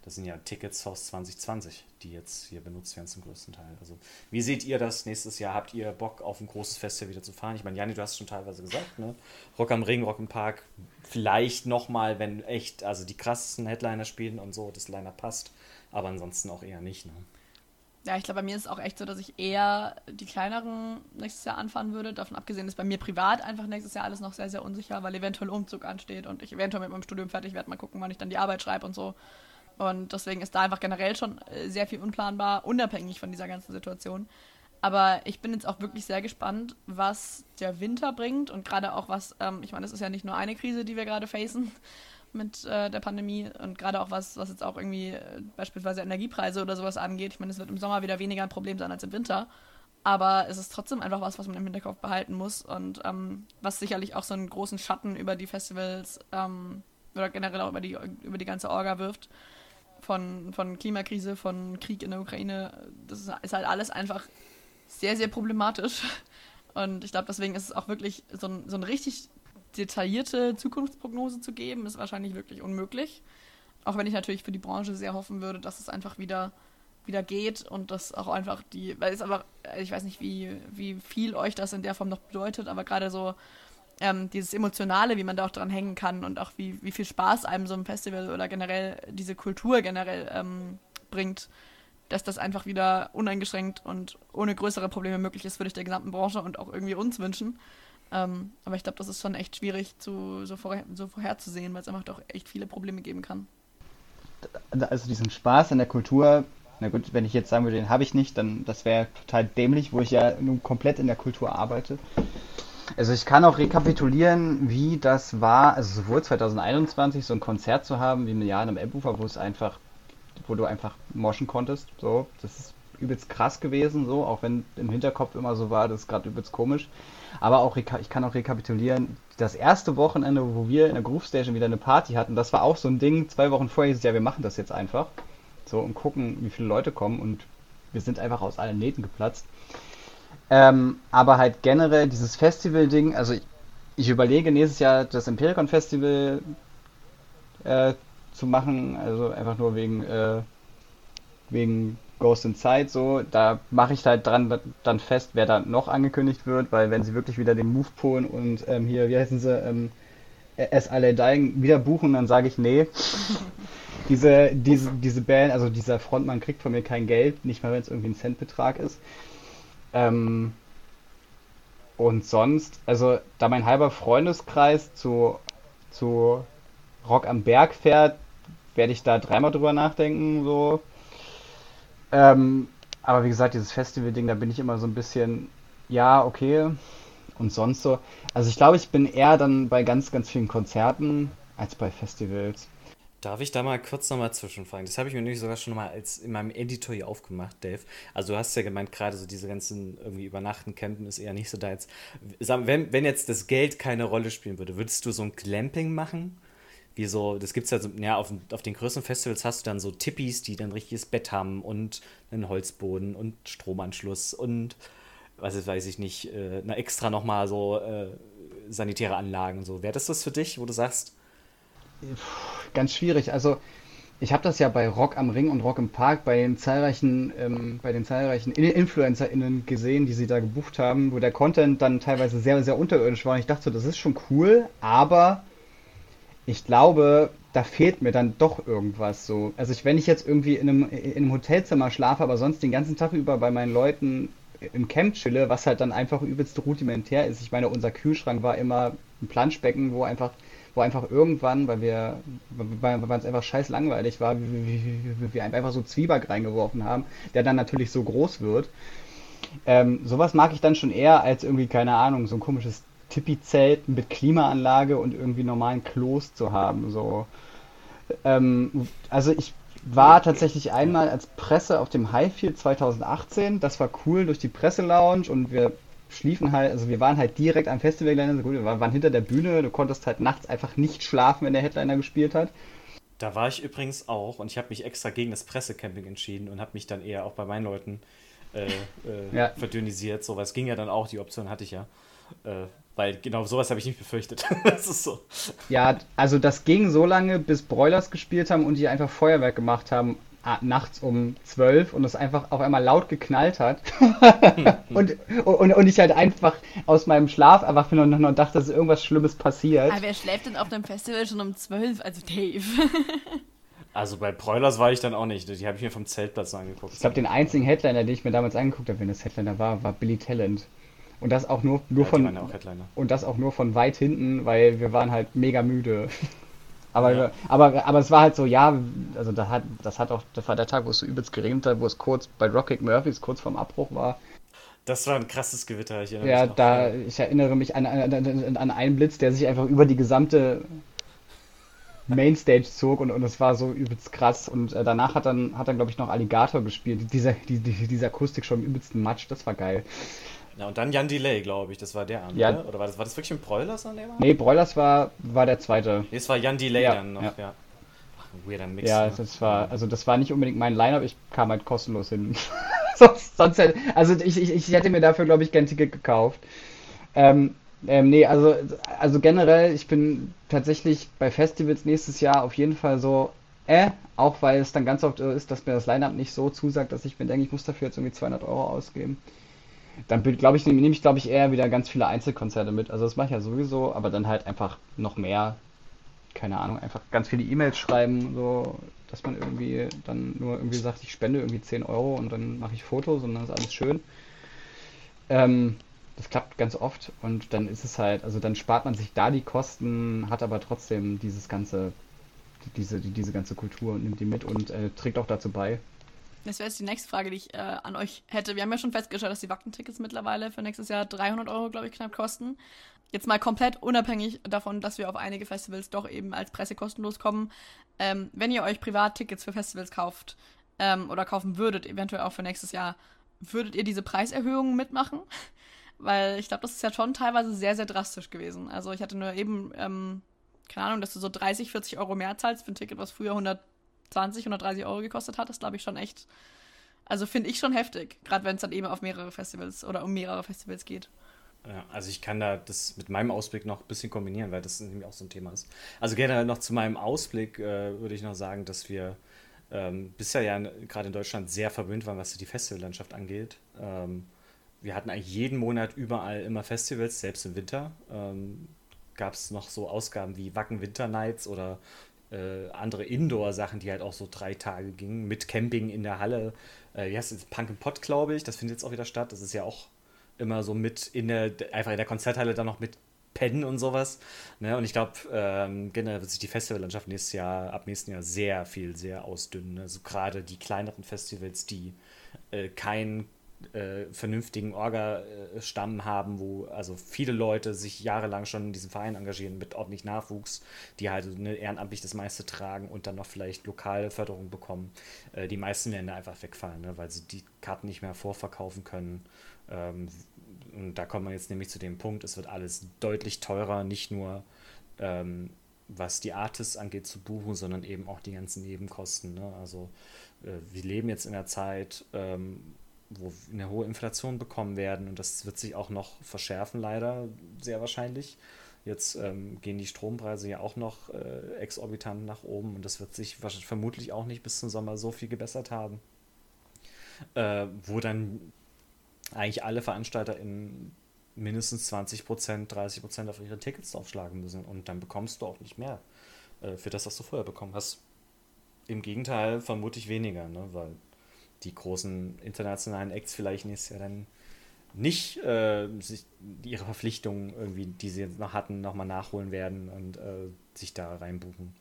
Das sind ja Tickets aus 2020, die jetzt hier benutzt werden zum größten Teil. Also, wie seht ihr das nächstes Jahr? Habt ihr Bock auf ein großes Festival wieder zu fahren? Ich meine, Jani, du hast es schon teilweise gesagt, ne? Rock am Ring, Rock im Park, vielleicht nochmal, wenn echt, also die krassesten Headliner spielen und so, das Liner passt, aber ansonsten auch eher nicht, ne? Ja, ich glaube, bei mir ist es auch echt so, dass ich eher die kleineren nächstes Jahr anfahren würde. Davon abgesehen ist bei mir privat einfach nächstes Jahr alles noch sehr, sehr unsicher, weil eventuell Umzug ansteht und ich eventuell mit meinem Studium fertig werde. Mal gucken, wann ich dann die Arbeit schreibe und so. Und deswegen ist da einfach generell schon äh, sehr viel unplanbar, unabhängig von dieser ganzen Situation. Aber ich bin jetzt auch wirklich sehr gespannt, was der Winter bringt und gerade auch was, ähm, ich meine, es ist ja nicht nur eine Krise, die wir gerade facen, *laughs* mit äh, der Pandemie und gerade auch was, was jetzt auch irgendwie äh, beispielsweise Energiepreise oder sowas angeht. Ich meine, es wird im Sommer wieder weniger ein Problem sein als im Winter. Aber es ist trotzdem einfach was, was man im Hinterkopf behalten muss und ähm, was sicherlich auch so einen großen Schatten über die Festivals ähm, oder generell auch über die, über die ganze Orga wirft. Von, von Klimakrise, von Krieg in der Ukraine. Das ist, halt alles einfach sehr, sehr problematisch. Und ich glaube, deswegen ist es auch wirklich so ein, so ein richtig detaillierte Zukunftsprognose zu geben, ist wahrscheinlich wirklich unmöglich. Auch wenn ich natürlich für die Branche sehr hoffen würde, dass es einfach wieder, wieder geht und dass auch einfach die, weil es aber, ich weiß nicht, wie, wie viel euch das in der Form noch bedeutet, aber gerade so ähm, dieses Emotionale, wie man da auch dran hängen kann und auch wie, wie viel Spaß einem so ein Festival oder generell diese Kultur generell ähm, bringt, dass das einfach wieder uneingeschränkt und ohne größere Probleme möglich ist, würde ich der gesamten Branche und auch irgendwie uns wünschen. Ähm, aber ich glaube, das ist schon echt schwierig zu, so, vorher, so vorherzusehen, weil es einfach doch echt viele Probleme geben kann. Also diesen Spaß an der Kultur, na gut, wenn ich jetzt sagen würde, den habe ich nicht, dann das wäre total dämlich, wo ich ja nun komplett in der Kultur arbeite. Also ich kann auch rekapitulieren, wie das war, also sowohl 2021 so ein Konzert zu haben wie Jahr am Elbufer, wo es einfach, wo du einfach moschen konntest. So, das ist übelst krass gewesen, so, auch wenn im Hinterkopf immer so war, das ist gerade übelst komisch. Aber auch, ich kann auch rekapitulieren, das erste Wochenende, wo wir in der Groove Station wieder eine Party hatten, das war auch so ein Ding, zwei Wochen vorher hieß es, ja, wir machen das jetzt einfach. So, und gucken, wie viele Leute kommen und wir sind einfach aus allen Nähten geplatzt. Ähm, aber halt generell dieses Festival-Ding, also ich, ich, überlege nächstes Jahr das Impericon Festival äh, zu machen, also einfach nur wegen, äh, wegen Ghost in Zeit so, da mache ich halt dran dann fest, wer da noch angekündigt wird, weil wenn sie wirklich wieder den Move Polen und ähm, hier, wie heißen sie, ähm, S. Alle Dying wieder buchen, dann sage ich nee. *laughs* diese, diese, diese Band, also dieser Frontmann kriegt von mir kein Geld, nicht mal wenn es irgendwie ein Centbetrag ist. Ähm, und sonst, also da mein halber Freundeskreis zu, zu Rock am Berg fährt, werde ich da dreimal drüber nachdenken, so ähm, aber wie gesagt, dieses Festival-Ding, da bin ich immer so ein bisschen, ja, okay. Und sonst so. Also ich glaube, ich bin eher dann bei ganz, ganz vielen Konzerten als bei Festivals. Darf ich da mal kurz nochmal zwischenfragen? Das habe ich mir nämlich sogar schon mal als in meinem Editor hier aufgemacht, Dave. Also du hast ja gemeint, gerade so diese ganzen irgendwie Übernachten, Campen ist eher nicht so da jetzt. Wenn, wenn jetzt das Geld keine Rolle spielen würde, würdest du so ein Glamping machen? wie so, das gibt es ja so, ja, auf, auf den größeren Festivals hast du dann so Tippis, die dann richtiges Bett haben und einen Holzboden und Stromanschluss und was ist, weiß ich nicht, äh, na, extra nochmal so äh, sanitäre Anlagen. So. Wäre das das für dich, wo du sagst? Ganz schwierig. Also ich habe das ja bei Rock am Ring und Rock im Park bei den zahlreichen, ähm, bei den zahlreichen InfluencerInnen gesehen, die sie da gebucht haben, wo der Content dann teilweise sehr, sehr unterirdisch war. Und ich dachte so, das ist schon cool, aber ich glaube, da fehlt mir dann doch irgendwas so. Also ich, wenn ich jetzt irgendwie in einem, in einem Hotelzimmer schlafe, aber sonst den ganzen Tag über bei meinen Leuten im Camp chille, was halt dann einfach übelst rudimentär ist. Ich meine, unser Kühlschrank war immer ein Planschbecken, wo einfach, wo einfach irgendwann, weil wir, weil, weil es einfach scheiß langweilig war, wir einfach so Zwieback reingeworfen haben, der dann natürlich so groß wird. Ähm, sowas mag ich dann schon eher als irgendwie, keine Ahnung, so ein komisches Tipi-Zelt mit Klimaanlage und irgendwie normalen Klos zu haben. So. Ähm, also ich war tatsächlich einmal als Presse auf dem Highfield 2018. Das war cool durch die Presselounge und wir schliefen halt, also wir waren halt direkt am Festivalgelände. Gut, wir waren hinter der Bühne. Du konntest halt nachts einfach nicht schlafen, wenn der Headliner gespielt hat. Da war ich übrigens auch und ich habe mich extra gegen das Pressecamping entschieden und habe mich dann eher auch bei meinen Leuten äh, äh, ja. verdünnisiert. So, weil es ging ja dann auch, die Option hatte ich ja. Äh, Weil genau sowas habe ich nicht befürchtet. *laughs* das ist so. Ja, also das ging so lange, bis Broilers gespielt haben und die einfach Feuerwerk gemacht haben, nachts um 12 und es einfach auf einmal laut geknallt hat. *laughs* und, und, und ich halt einfach aus meinem Schlaf erwacht bin und, und dachte, dass irgendwas Schlimmes passiert. Aber wer schläft denn auf einem Festival schon um 12? Also Dave. *laughs* Also bei Broilers war ich dann auch nicht. Die habe ich mir vom Zeltplatz angeguckt. Ich glaube, den einzigen Headliner, den ich mir damals angeguckt habe, wenn das Headliner war, war Billy Talent. Und das auch nur, nur Ja, von auch Headliner. und das auch nur von weit hinten, weil wir waren halt mega müde. *laughs* Aber, Ja. aber, aber es war halt so, ja, also das hat, das hat auch, das war der Tag, wo es so übelst geregnet hat, wo es kurz bei Rocket Murphys kurz vorm Abbruch war. Das war ein krasses Gewitter. Ich erinnere Ja, mich noch. da, ich erinnere mich an, an, an, an einen Blitz, der sich einfach über die gesamte Mainstage zog und, und es war so übelst krass. Und äh, danach hat dann, hat dann glaube ich, noch Alligator gespielt. Dieser, die, die, diese Akustik schon im übelsten Matsch, das war geil. Ja, und dann Jan Delay, glaube ich. Das war der Abend, Ja. oder? Oder war das, war das wirklich ein Broilers an dem Abend? Nee, Broilers war, war der zweite. Nee, es war Jan Delay Ja, dann noch, ja. ja. Ach, ein weirder Mix. Ja, ne? das war, also das war nicht unbedingt mein Line-Up, ich kam halt kostenlos hin. *laughs* sonst, sonst hätte, also ich, ich, ich hätte mir dafür, glaube ich, kein Ticket gekauft. Ähm, ähm, nee, also, also generell, ich bin tatsächlich bei Festivals nächstes Jahr auf jeden Fall so, äh, auch weil es dann ganz oft so ist, dass mir das Line-Up nicht so zusagt, dass ich mir denke, ich muss dafür jetzt irgendwie 200 Euro ausgeben. Dann glaube ich, nehme nehm ich, glaube ich, eher wieder ganz viele Einzelkonzerte mit. Also das mache ich ja sowieso, aber dann halt einfach noch mehr keine Ahnung, einfach ganz viele E-Mails schreiben, so, dass man irgendwie dann nur irgendwie sagt, ich spende irgendwie 10 Euro und dann mache ich Fotos und dann ist alles schön. Ähm, das klappt ganz oft und dann ist es halt, also dann spart man sich da die Kosten, hat aber trotzdem dieses ganze, diese, die, diese ganze Kultur und nimmt die mit und äh, trägt auch dazu bei. Das wäre jetzt die nächste Frage, die ich äh, an euch hätte. Wir haben ja schon festgestellt, dass die Wacken-Tickets mittlerweile für nächstes Jahr 300 Euro, glaube ich, knapp kosten. Jetzt mal komplett unabhängig davon, dass wir auf einige Festivals doch eben als Presse kostenlos kommen. Ähm, wenn ihr euch Privattickets für Festivals kauft ähm, oder kaufen würdet, eventuell auch für nächstes Jahr, würdet ihr diese Preiserhöhungen mitmachen? *laughs* Weil ich glaube, das ist ja schon teilweise sehr, sehr drastisch gewesen. Also ich hatte nur eben, ähm, keine Ahnung, dass du so 30, 40 Euro mehr zahlst für ein Ticket, was früher 120, 130 Euro gekostet hat. Das glaube ich schon echt, also finde ich schon heftig. Gerade wenn es dann eben auf mehrere Festivals oder um mehrere Festivals geht. Ja, also ich kann da das mit meinem Ausblick noch ein bisschen kombinieren, weil das nämlich auch so ein Thema ist. Also generell noch zu meinem Ausblick äh, würde ich noch sagen, dass wir ähm, bisher ja gerade in Deutschland sehr verwöhnt waren, was die Festivallandschaft angeht. Ähm, wir hatten eigentlich jeden Monat überall immer Festivals, selbst im Winter. Ähm, Gab es noch so Ausgaben wie Wacken Winter Nights oder äh, andere Indoor-Sachen, die halt auch so drei Tage gingen, mit Camping in der Halle. Äh, heißt es? Punk and Pot, glaube ich. Das findet jetzt auch wieder statt. Das ist ja auch immer so mit in der, einfach in der Konzerthalle dann noch mit pennen und sowas. Ne? Und ich glaube, ähm, generell wird sich die Festivallandschaft nächstes Jahr, ab nächsten Jahr sehr viel, sehr ausdünnen. Ne? Also gerade die kleineren Festivals, die äh, keinen äh, vernünftigen Orga-Stamm haben, wo also viele Leute sich jahrelang schon in diesem Verein engagieren mit ordentlich Nachwuchs, die halt ne, ehrenamtlich das meiste tragen und dann noch vielleicht lokale Förderung bekommen. Äh, die meisten werden da einfach wegfallen, ne? weil sie die Karten nicht mehr vorverkaufen können. Ähm, und da kommt man jetzt nämlich zu dem Punkt, es wird alles deutlich teurer, nicht nur ähm, was die Artists angeht zu buchen, sondern eben auch die ganzen Nebenkosten. Ne? Also äh, wir leben jetzt in einer Zeit, ähm, wo wir eine hohe Inflation bekommen werden und das wird sich auch noch verschärfen, leider sehr wahrscheinlich. Jetzt ähm, gehen die Strompreise ja auch noch äh, exorbitant nach oben und das wird sich vermutlich auch nicht bis zum Sommer so viel gebessert haben. Äh, wo dann eigentlich alle Veranstalter in mindestens 20 Prozent, 30 Prozent auf ihre Tickets aufschlagen müssen. Und dann bekommst du auch nicht mehr äh, für das, was du vorher bekommen hast. Im Gegenteil, vermutlich weniger, ne? weil die großen internationalen Acts vielleicht nächstes Jahr dann nicht äh, sich ihre Verpflichtungen irgendwie, die sie jetzt noch hatten, nochmal nachholen werden und äh, sich da reinbuchen.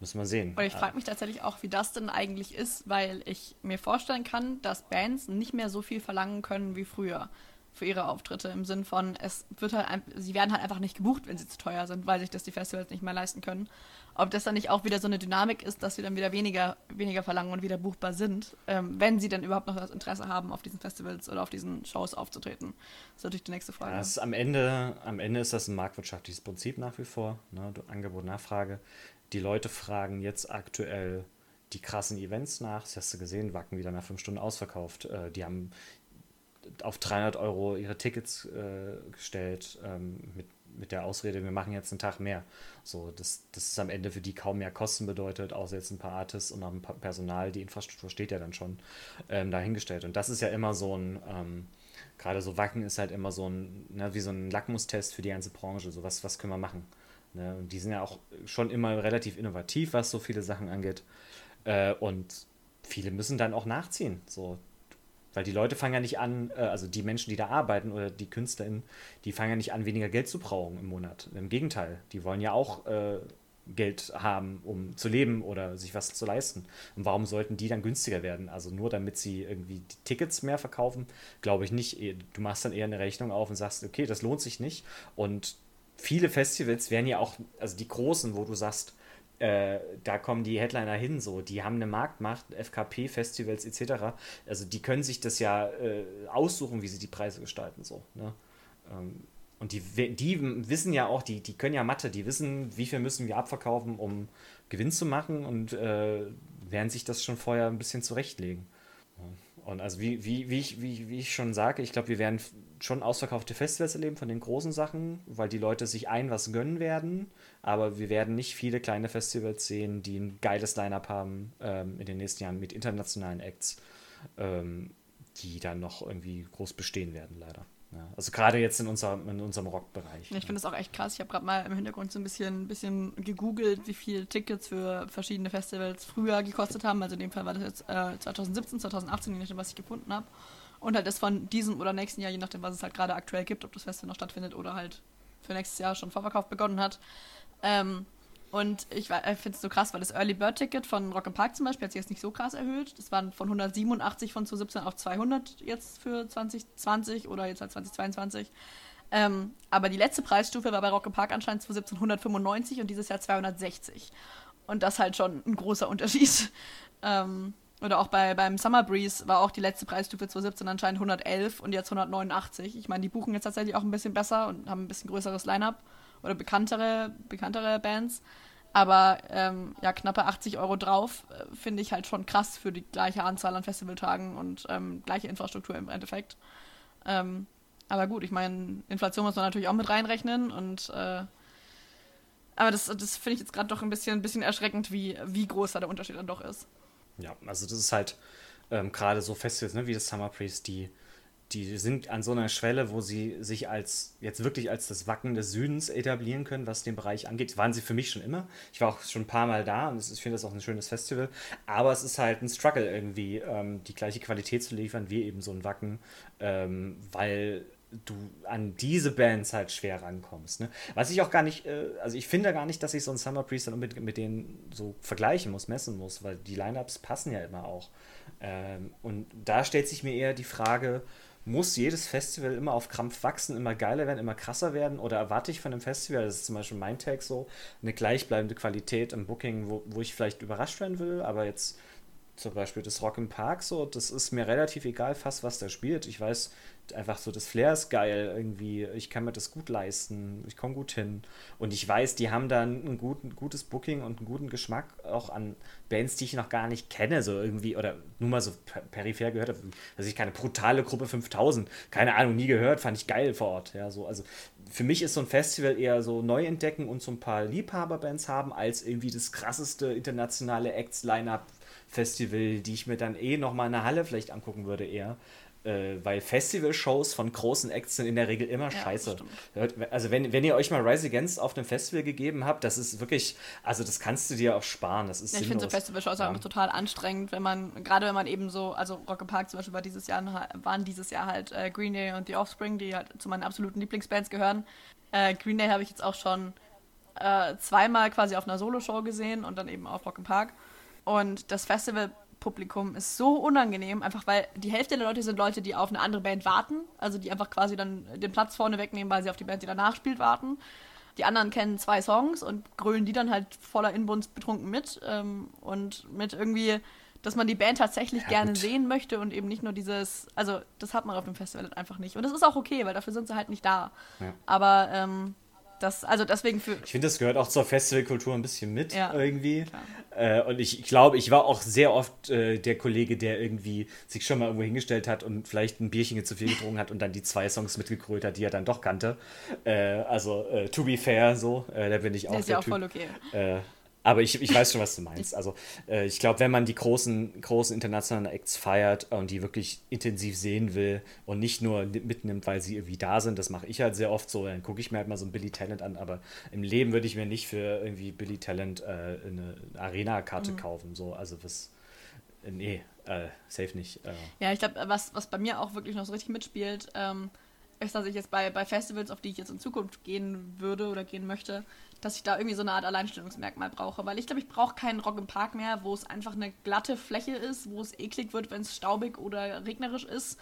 Müssen wir sehen. Und ich frage mich tatsächlich auch, wie das denn eigentlich ist, weil ich mir vorstellen kann, dass Bands nicht mehr so viel verlangen können wie früher für ihre Auftritte. Im Sinn von, es wird halt, sie werden halt einfach nicht gebucht, wenn sie zu teuer sind, weil sich das die Festivals nicht mehr leisten können. Ob das dann nicht auch wieder so eine Dynamik ist, dass sie dann wieder weniger, weniger verlangen und wieder buchbar sind, ähm, wenn sie dann überhaupt noch das Interesse haben, auf diesen Festivals oder auf diesen Shows aufzutreten. Das ist natürlich die nächste Frage. Ja, ist am, Ende, am Ende ist das ein marktwirtschaftliches Prinzip nach wie vor. Ne? Angebot, Nachfrage. Die Leute fragen jetzt aktuell die krassen Events nach. Das hast du gesehen, Wacken wieder nach fünf Stunden ausverkauft. Äh, die haben auf 300 Euro ihre Tickets äh, gestellt ähm, mit, mit der Ausrede, wir machen jetzt einen Tag mehr. So, das, das ist am Ende für die kaum mehr Kosten bedeutet, außer jetzt ein paar Artists und auch ein paar Personal, die Infrastruktur steht ja dann schon ähm, dahingestellt. Und das ist ja immer so ein, ähm, gerade so Wacken ist halt immer so ein, ne, wie so ein Lackmustest für die ganze Branche. So, was, was können wir machen? Ne? Und die sind ja auch schon immer relativ innovativ, was so viele Sachen angeht. Äh, und viele müssen dann auch nachziehen. So, weil die Leute fangen ja nicht an, äh, also die Menschen, die da arbeiten oder die KünstlerInnen, die fangen ja nicht an, weniger Geld zu brauchen im Monat. Im Gegenteil, die wollen ja auch äh, Geld haben, um zu leben oder sich was zu leisten. Und warum sollten die dann günstiger werden? Also nur damit sie irgendwie die Tickets mehr verkaufen, glaube ich nicht. Du machst dann eher eine Rechnung auf und sagst, okay, das lohnt sich nicht. Und viele Festivals werden ja auch, also die großen, wo du sagst, äh, da kommen die Headliner hin, so, die haben eine Marktmacht, FKP-Festivals etc. Also die können sich das ja äh, aussuchen, wie sie die Preise gestalten, so. Ne? Ähm, und die, die wissen ja auch, die, die können ja Mathe, die wissen, wie viel müssen wir abverkaufen, um Gewinn zu machen und äh, werden sich das schon vorher ein bisschen zurechtlegen. Und also wie, wie, wie, ich, wie, wie ich schon sage, ich glaube, wir werden schon ausverkaufte Festivals erleben von den großen Sachen, weil die Leute sich ein was gönnen werden. Aber wir werden nicht viele kleine Festivals sehen, die ein geiles Line-up haben ähm, in den nächsten Jahren mit internationalen Acts, ähm, die dann noch irgendwie groß bestehen werden, leider. Ja, also gerade jetzt in unserem, in unserem Rockbereich. Ich finde es auch echt krass. Ich habe gerade mal im Hintergrund so ein bisschen, bisschen gegoogelt, wie viel Tickets für verschiedene Festivals früher gekostet haben. Also in dem Fall war das jetzt äh, 2017, 2018, je nachdem, was ich gefunden habe. Und halt das von diesem oder nächsten Jahr, je nachdem, was es halt gerade aktuell gibt, ob das Festival noch stattfindet oder halt für nächstes Jahr schon Vorverkauf begonnen hat. Ähm, und ich äh, finde es so krass, weil das Early Bird Ticket von Rock im Park zum Beispiel hat sich jetzt nicht so krass erhöht. Das waren von 187 von 2017 auf 200 jetzt für 2020 oder jetzt halt 2022. Ähm, aber die letzte Preisstufe war bei Rock im Park anscheinend 2017 195 und dieses Jahr 260. Und das halt schon ein großer Unterschied. *laughs* Ähm, oder auch bei, beim Summer Breeze war auch die letzte Preisstufe 2017 anscheinend 111 und jetzt 189. Ich meine, die buchen jetzt tatsächlich auch ein bisschen besser und haben ein bisschen größeres Line-up oder bekanntere, bekanntere Bands. Aber ähm, ja, knappe 80 Euro drauf äh, finde ich halt schon krass für die gleiche Anzahl an Festivaltagen und ähm, gleiche Infrastruktur im Endeffekt. Ähm, aber gut, ich meine, Inflation muss man natürlich auch mit reinrechnen und äh, aber das, das finde ich jetzt gerade doch ein bisschen, ein bisschen erschreckend, wie, wie groß da der Unterschied dann doch ist. Ja, also das ist halt ähm, gerade so Festivals, ne, wie das Summer Priest, die die sind an so einer Schwelle, wo sie sich als jetzt wirklich als das Wacken des Südens etablieren können, was den Bereich angeht. Waren sie für mich schon immer. Ich war auch schon ein paar Mal da und ich finde das auch ein schönes Festival. Aber es ist halt ein Struggle irgendwie, ähm, die gleiche Qualität zu liefern wie eben so ein Wacken, ähm, weil du an diese Bands halt schwer rankommst. Ne? Was ich auch gar nicht, äh, also ich finde gar nicht, dass ich so ein Summer Priest dann unbedingt mit denen so vergleichen muss, messen muss, weil die Lineups passen ja immer auch. Ähm, und da stellt sich mir eher die Frage, muss jedes Festival immer auf Krampf wachsen, immer geiler werden, immer krasser werden? Oder erwarte ich von einem Festival, das ist zum Beispiel mein Tag so, eine gleichbleibende Qualität im Booking, wo, wo ich vielleicht überrascht werden will, aber jetzt zum Beispiel das Rock im Park so, das ist mir relativ egal, fast was da spielt. Ich weiß, einfach so, das Flair ist geil irgendwie, ich kann mir das gut leisten, ich komme gut hin. Und ich weiß, die haben dann ein, gut, ein gutes Booking und einen guten Geschmack auch an Bands, die ich noch gar nicht kenne, so irgendwie, oder nur mal so peripher gehört habe. Also ich keine brutale Gruppe 5000, keine Ahnung, nie gehört, fand ich geil vor Ort. Ja, so, also für mich ist so ein Festival eher so neu entdecken und so ein paar Liebhaberbands haben, als irgendwie das krasseste internationale Acts-Line-Up Festival, die ich mir dann eh nochmal in der Halle vielleicht angucken würde eher. Äh, weil Festival-Shows von großen Acts sind in der Regel immer ja, scheiße. Also wenn, wenn ihr euch mal Rise Against auf einem Festival gegeben habt, das ist wirklich, also das kannst du dir auch sparen. Das ist ja, ich finde so Festival-Shows ja. total anstrengend, wenn man, gerade wenn man eben so, also Rock Park zum Beispiel war dieses Jahr, waren dieses Jahr halt äh, Green Day und The Offspring, die halt zu meinen absoluten Lieblingsbands gehören. Äh, Green Day habe ich jetzt auch schon äh, zweimal quasi auf einer Solo-Show gesehen und dann eben auf Rock Park. Und das Festivalpublikum ist so unangenehm, einfach weil die Hälfte der Leute sind Leute, die auf eine andere Band warten, also die einfach quasi dann den Platz vorne wegnehmen, weil sie auf die Band, die danach spielt, warten. Die anderen kennen zwei Songs und grölen die dann halt voller Inbrunst betrunken mit ähm, und mit irgendwie, dass man die Band tatsächlich ja, gerne gut. sehen möchte und eben nicht nur dieses, also das hat man auf dem Festival halt einfach nicht. Und das ist auch okay, weil dafür sind sie halt nicht da. Ja. Aber ähm, das, also deswegen für. Ich finde, das gehört auch zur Festivalkultur ein bisschen mit Ja, irgendwie. Äh, und ich, glaube, ich war auch sehr oft äh, der Kollege, der irgendwie sich schon mal irgendwo hingestellt hat und vielleicht ein Bierchen zu viel getrunken hat und dann die zwei Songs mitgekrölt hat, die er dann doch kannte. Äh, also, äh, to be fair, so, äh, da bin ich auch Der ist ja auch Typ. voll okay. Aber ich, ich weiß schon, was du meinst. Also, äh, ich glaube, wenn man die großen, großen internationalen Acts feiert und die wirklich intensiv sehen will und nicht nur mitnimmt, weil sie irgendwie da sind, das mache ich halt sehr oft so, dann gucke ich mir halt mal so ein Billy Talent an, aber im Leben würde ich mir nicht für irgendwie Billy Talent äh, eine Arena-Karte Mhm. kaufen. So, also was. äh, Nee, äh, safe nicht. Äh, Ja, ich glaube, was, was bei mir auch wirklich noch so richtig mitspielt, ähm, ist, dass ich jetzt bei, bei Festivals, auf die ich jetzt in Zukunft gehen würde oder gehen möchte, dass ich da irgendwie so eine Art Alleinstellungsmerkmal brauche. Weil ich glaube, ich brauche keinen Rock im Park mehr, wo es einfach eine glatte Fläche ist, wo es eklig wird, wenn es staubig oder regnerisch ist.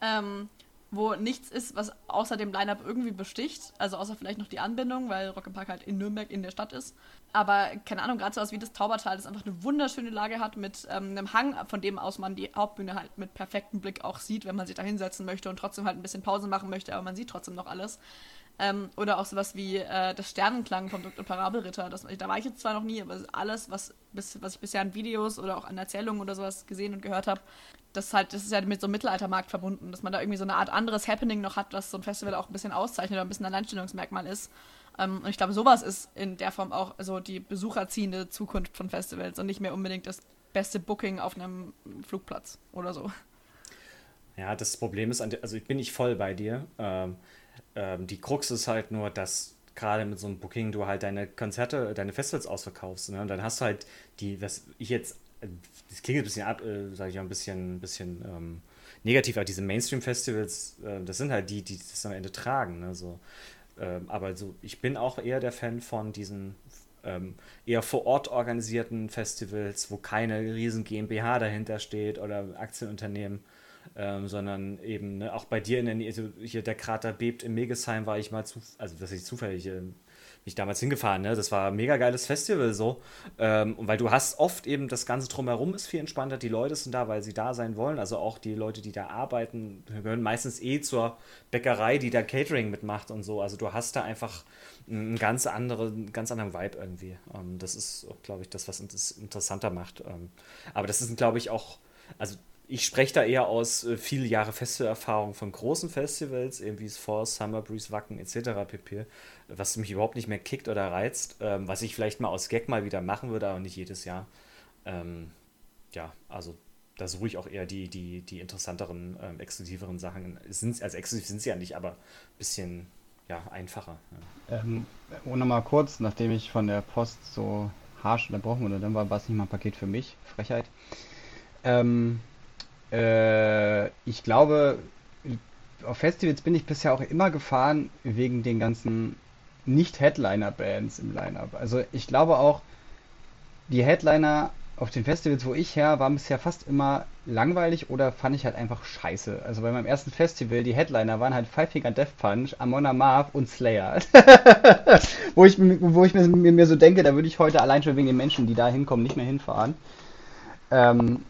Ähm, wo nichts ist, was außer dem Line-Up irgendwie besticht. Also außer vielleicht noch die Anbindung, weil Rock im Park halt in Nürnberg in der Stadt ist. Aber keine Ahnung, gerade so was wie das Taubertal, das einfach eine wunderschöne Lage hat mit ähm, einem Hang, von dem aus man die Hauptbühne halt mit perfektem Blick auch sieht, wenn man sich da hinsetzen möchte und trotzdem halt ein bisschen Pause machen möchte, aber man sieht trotzdem noch alles. Ähm, oder auch sowas wie äh, das Sternenklang vom Dr. Parabelritter. Das, da war ich jetzt zwar noch nie, aber alles, was, bis, was ich bisher an Videos oder auch an Erzählungen oder sowas gesehen und gehört habe, das, halt, das ist ja mit so einem Mittelaltermarkt verbunden, dass man da irgendwie so eine Art anderes Happening noch hat, was so ein Festival auch ein bisschen auszeichnet oder ein bisschen ein Alleinstellungsmerkmal ist. Ähm, und ich glaube, sowas ist in der Form auch so die besucherziehende Zukunft von Festivals und nicht mehr unbedingt das beste Booking auf einem Flugplatz oder so. Ja, das Problem ist, also ich bin nicht voll bei dir. Ähm, ähm, die Krux ist halt nur, dass gerade mit so einem Booking du halt deine Konzerte, deine Festivals ausverkaufst. Ne? Und dann hast du halt die, was ich jetzt, das klingt ein bisschen ab, äh, sage ich auch ein bisschen, ein bisschen ähm, negativ, aber diese Mainstream-Festivals, äh, das sind halt die, die das am Ende tragen. Ne? So, ähm, aber so, ich bin auch eher der Fan von diesen ähm, eher vor Ort organisierten Festivals, wo keine riesen GmbH dahinter steht oder Aktienunternehmen, ähm, sondern eben ne, auch bei dir in der Nähe, also hier der Krater bebt in Megesheim war ich mal zu, also das ist zufällig, äh, bin ich damals hingefahren, ne? Das war ein mega geiles Festival so. Ähm, weil du hast oft eben das Ganze drumherum ist viel entspannter, die Leute sind da, weil sie da sein wollen. Also auch die Leute, die da arbeiten, gehören meistens eh zur Bäckerei, die da Catering mitmacht und so. Also du hast da einfach einen ganz, andere, einen ganz anderen Vibe irgendwie. Ähm, das ist, glaube ich, das, was es interessanter macht. Ähm, aber das ist, glaube ich, auch, also ich spreche da eher aus äh, viele Jahre Festivalerfahrung von großen Festivals, eben wie es Force, Summer Breeze, Wacken etc. pp., was mich überhaupt nicht mehr kickt oder reizt, ähm, was ich vielleicht mal aus Gag mal wieder machen würde, aber nicht jedes Jahr. Ähm, ja, also da suche ich auch eher die, die, die interessanteren, ähm, exklusiveren Sachen. Sind, also exklusiv sind sie ja nicht, aber ein bisschen ja, einfacher. Ja. Ähm, oh, nochmal kurz, nachdem ich von der Post so harsch unterbrochen wurde, dann war es nicht mal ein Paket für mich. Frechheit. Ähm, äh, ich glaube, auf Festivals bin ich bisher auch immer gefahren wegen den ganzen Nicht-Headliner-Bands im Line-Up. Also ich glaube auch, die Headliner auf den Festivals, wo ich her, waren bisher fast immer langweilig oder fand ich halt einfach scheiße. Also bei meinem ersten Festival, die Headliner waren halt Five Finger Death Punch, Amon Amarth und Slayer. *laughs* wo ich, wo ich mir, mir so denke, da würde ich heute allein schon wegen den Menschen, die da hinkommen, nicht mehr hinfahren. Ähm,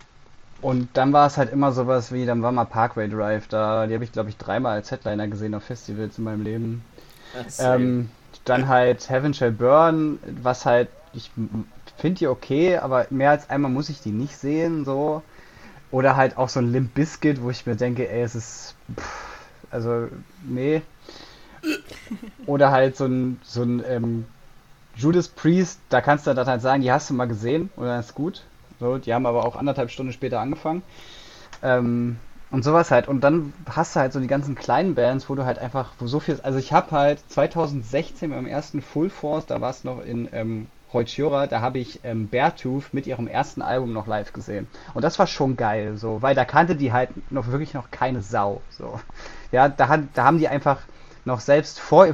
und dann war es halt immer sowas wie, dann war mal Parkway Drive da, die habe ich glaube ich dreimal als Headliner gesehen auf Festivals in meinem Leben. Ähm, dann halt Heaven Shall Burn, was halt, ich finde die okay, aber mehr als einmal muss ich die nicht sehen, so. Oder halt auch so ein Limp Bizkit, wo ich mir denke, ey, es ist, pff, also, nee. Oder halt so ein, so ein ähm, Judas Priest, da kannst du dann halt sagen, die hast du mal gesehen, oder ist gut. So, die haben aber auch anderthalb Stunden später angefangen. Ähm, und sowas halt. Und dann hast du halt so die ganzen kleinen Bands, wo du halt einfach, wo so viel. Also ich habe halt 2016 beim ersten Full Force, da war es noch in ähm, Hoichiora, da habe ich ähm, Beartooth mit ihrem ersten Album noch live gesehen. Und das war schon geil, so, weil da kannte die halt noch wirklich noch keine Sau. So. Ja, da, da haben die einfach noch selbst vor,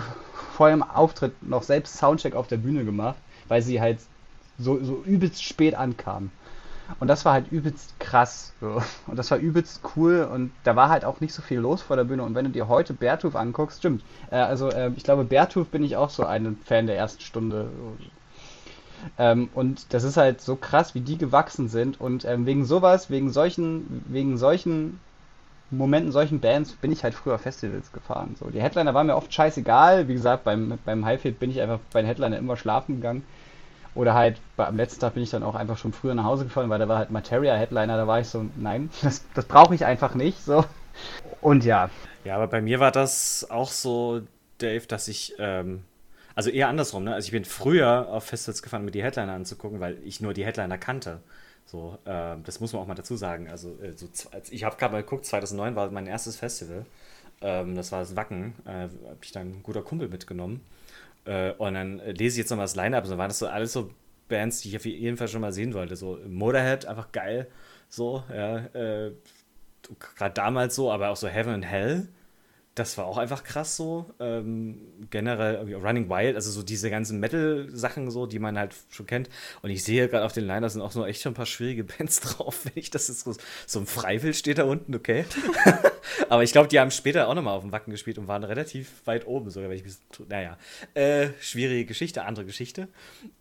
vor ihrem Auftritt noch selbst Soundcheck auf der Bühne gemacht, weil sie halt so, so übelst spät ankamen. Und das war halt übelst krass. So. Und das war übelst cool. Und da war halt auch nicht so viel los vor der Bühne. Und wenn du dir heute Beartooth anguckst, stimmt. Äh, also äh, ich glaube, Beartooth bin ich auch so ein Fan der ersten Stunde. Ähm, und das ist halt so krass, wie die gewachsen sind. Und ähm, wegen sowas, wegen solchen, wegen solchen Momenten, solchen Bands bin ich halt früher Festivals gefahren. So, die Headliner waren mir oft scheißegal. Wie gesagt, beim, beim Highfield bin ich einfach bei den Headliner immer schlafen gegangen. Oder halt am letzten Tag bin ich dann auch einfach schon früher nach Hause gefahren, weil da war halt Materia Headliner, da war ich so, nein, *laughs* das, das brauche ich einfach nicht. So. Und ja. Ja, aber bei mir war das auch so, Dave, dass ich, ähm, also eher andersrum, ne? Also ich bin früher auf Festivals gefahren, mir die Headliner anzugucken, weil ich nur die Headliner kannte. So, äh, das muss man auch mal dazu sagen. Also, äh, so, ich habe gerade mal geguckt, 2009 war mein erstes Festival. Ähm, das war das Wacken. Äh, habe ich dann ein guter Kumpel mitgenommen. Äh, und dann lese ich jetzt nochmal das Line-Up. So waren das so alles so Bands, die ich auf jeden Fall schon mal sehen wollte. So Motorhead, einfach geil. So, ja. Äh, gerade damals so, aber auch so Heaven and Hell das war auch einfach krass so. Ähm, generell Running Wild, also so diese ganzen Metal-Sachen so, die man halt schon kennt. Und ich sehe gerade auf den Liner sind auch so echt schon ein paar schwierige *laughs* Bands drauf, wenn ich das jetzt so, so ein Freiwill steht da unten, okay. *laughs* Aber ich glaube, die haben später auch nochmal auf dem Wacken gespielt und waren relativ weit oben sogar, wenn ich mich, naja, äh, schwierige Geschichte, andere Geschichte.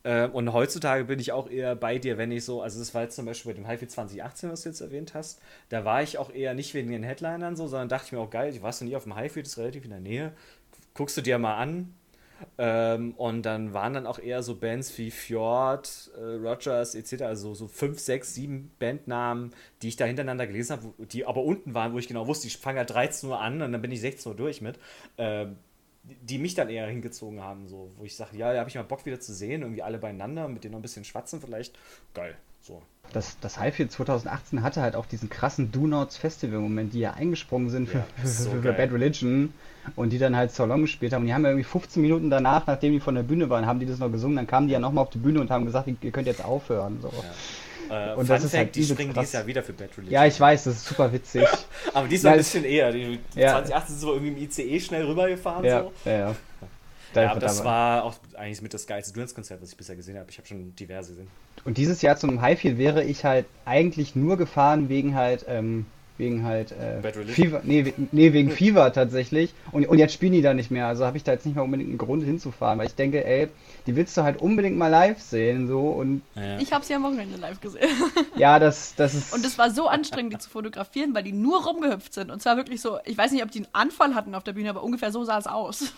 Äh, und heutzutage bin ich auch eher bei dir, wenn ich so, also das war jetzt zum Beispiel bei dem Highfield 2018, was du jetzt erwähnt hast, da war ich auch eher nicht wegen den Headlinern so, sondern dachte ich mir auch geil, ich warst du nie auf dem Highfield Highfield ist relativ in der Nähe. Guckst du dir mal an. Ähm, und dann waren dann auch eher so Bands wie Fjord, äh, Rogers etc., also so fünf, sechs, sieben Bandnamen, die ich da hintereinander gelesen habe, die aber unten waren, wo ich genau wusste, ich fange ja 13 Uhr an und dann bin ich 16 Uhr durch mit. Ähm, die mich dann eher hingezogen haben, so, wo ich sage, ja, da habe ich mal Bock wieder zu sehen, irgendwie alle beieinander, mit denen noch ein bisschen schwatzen vielleicht. Geil, so das, das Highfield 2018 hatte halt auch diesen krassen Do Nots Festival-Moment, die ja eingesprungen sind für, ja, so für, Bad Religion und die dann halt Salon gespielt haben. Und die haben ja irgendwie 15 Minuten danach, nachdem die von der Bühne waren, haben die das noch gesungen. Dann kamen die ja nochmal auf die Bühne und haben gesagt, ihr könnt jetzt aufhören. So. Ja. Äh, und das ist halt die springen krass. dieses Jahr wieder für Bad Religion. Ja, ich weiß, das ist super witzig. *laughs* Aber die sind ein bisschen eher. Die, die ja. 2018 sind so irgendwie im ICE schnell rübergefahren. Ja, so. ja, ja. Ja, aber das war auch eigentlich mit das geilste Durance-Konzert, was ich bisher gesehen habe. Ich habe schon diverse gesehen. Und dieses Jahr zum Highfield wäre ich halt eigentlich nur gefahren wegen halt ähm, Wegen halt äh, Fever, nee, nee, wegen Fever tatsächlich. Und, und jetzt spielen die da nicht mehr. Also habe ich da jetzt nicht mehr unbedingt einen Grund hinzufahren, weil ich denke, ey, die willst du halt unbedingt mal live sehen. so und ja. Ich habe sie am Wochenende live gesehen. *laughs* ja, das, das ist. Und es war so anstrengend, die zu fotografieren, weil die nur rumgehüpft sind. Und zwar wirklich so, ich weiß nicht, ob die einen Anfall hatten auf der Bühne, aber ungefähr so sah es aus.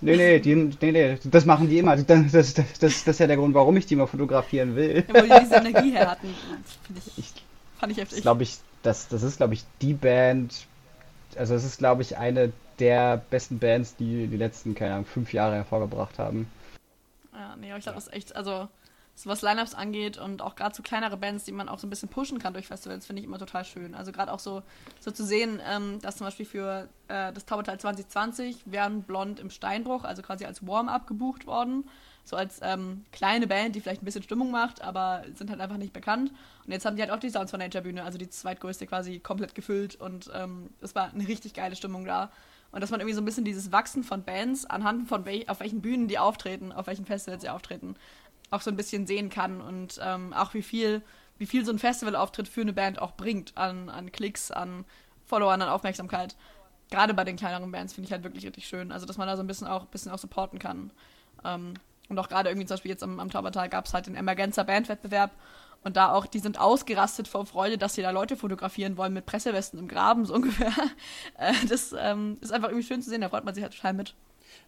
Nee, nee, die, nee, nee, das machen die immer. Das, das, das, das, ist ja der Grund, warum ich die mal fotografieren will. Ja, weil die diese Energie her hatten. Ich, ich, fand ich heftig. Glaube ich, das, das ist, glaube ich, die Band, also es ist, glaube ich, eine der besten Bands, die die letzten, keine Ahnung, fünf Jahre hervorgebracht haben. Ja, nee, aber ich glaube, das ist echt, also so was Lineups angeht und auch gerade so kleinere Bands, die man auch so ein bisschen pushen kann durch Festivals, finde ich immer total schön. Also gerade auch so, so zu sehen, ähm, dass zum Beispiel für äh, das Taubertal 2020 wären Blond im Steinbruch, also quasi als Warm-up gebucht worden so als ähm, kleine Band, die vielleicht ein bisschen Stimmung macht, aber sind halt einfach nicht bekannt. Und jetzt haben die halt auch die Sounds von Nature Bühne, also die zweitgrößte quasi komplett gefüllt und ähm, es war eine richtig geile Stimmung da. Und dass man irgendwie so ein bisschen dieses Wachsen von Bands anhand von wel auf welchen Bühnen die auftreten, auf welchen Festivals sie auftreten, auch so ein bisschen sehen kann und ähm, auch wie viel, wie viel so ein Festivalauftritt für eine Band auch bringt an, an Klicks, an Followern, an Aufmerksamkeit. Gerade bei den kleineren Bands finde ich halt wirklich richtig schön. Also dass man da so ein bisschen auch, bisschen auch supporten kann. Ähm, und auch gerade irgendwie zum Beispiel jetzt am, am Taubertal gab es halt den Emergenza Bandwettbewerb. Und da auch, die sind ausgerastet vor Freude, dass sie da Leute fotografieren wollen mit Pressewesten im Graben, so *laughs* ungefähr. Äh, das ähm, ist einfach irgendwie schön zu sehen, da freut man sich halt total mit.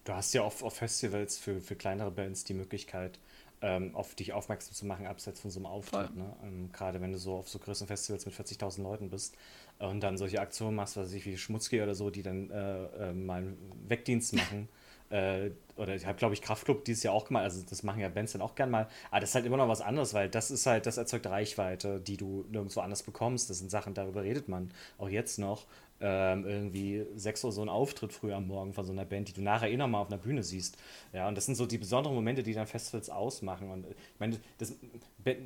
Du hast ja auf, auf Festivals für, für kleinere Bands die Möglichkeit, ähm, auf dich aufmerksam zu machen, abseits von so einem Auftritt. Ne? Ähm, Gerade wenn du so auf so größeren Festivals mit 40.000 Leuten bist und dann solche Aktionen machst, was weiß ich, wie Schmutzki oder so, die dann äh, äh, mal einen Wegdienst machen. Äh, oder ich habe, glaube ich, Kraftclub dieses Jahr auch gemacht, also das machen ja Bands dann auch gern mal, aber das ist halt immer noch was anderes, weil das ist halt, das erzeugt Reichweite, die du nirgendwo anders bekommst. Das sind Sachen, darüber redet man auch jetzt noch ähm, irgendwie sechs Uhr so ein Auftritt früh am Morgen von so einer Band, die du nachher eh nochmal auf einer Bühne siehst. Ja, und das sind so die besonderen Momente, die dann Festivals ausmachen. Und ich meine, das,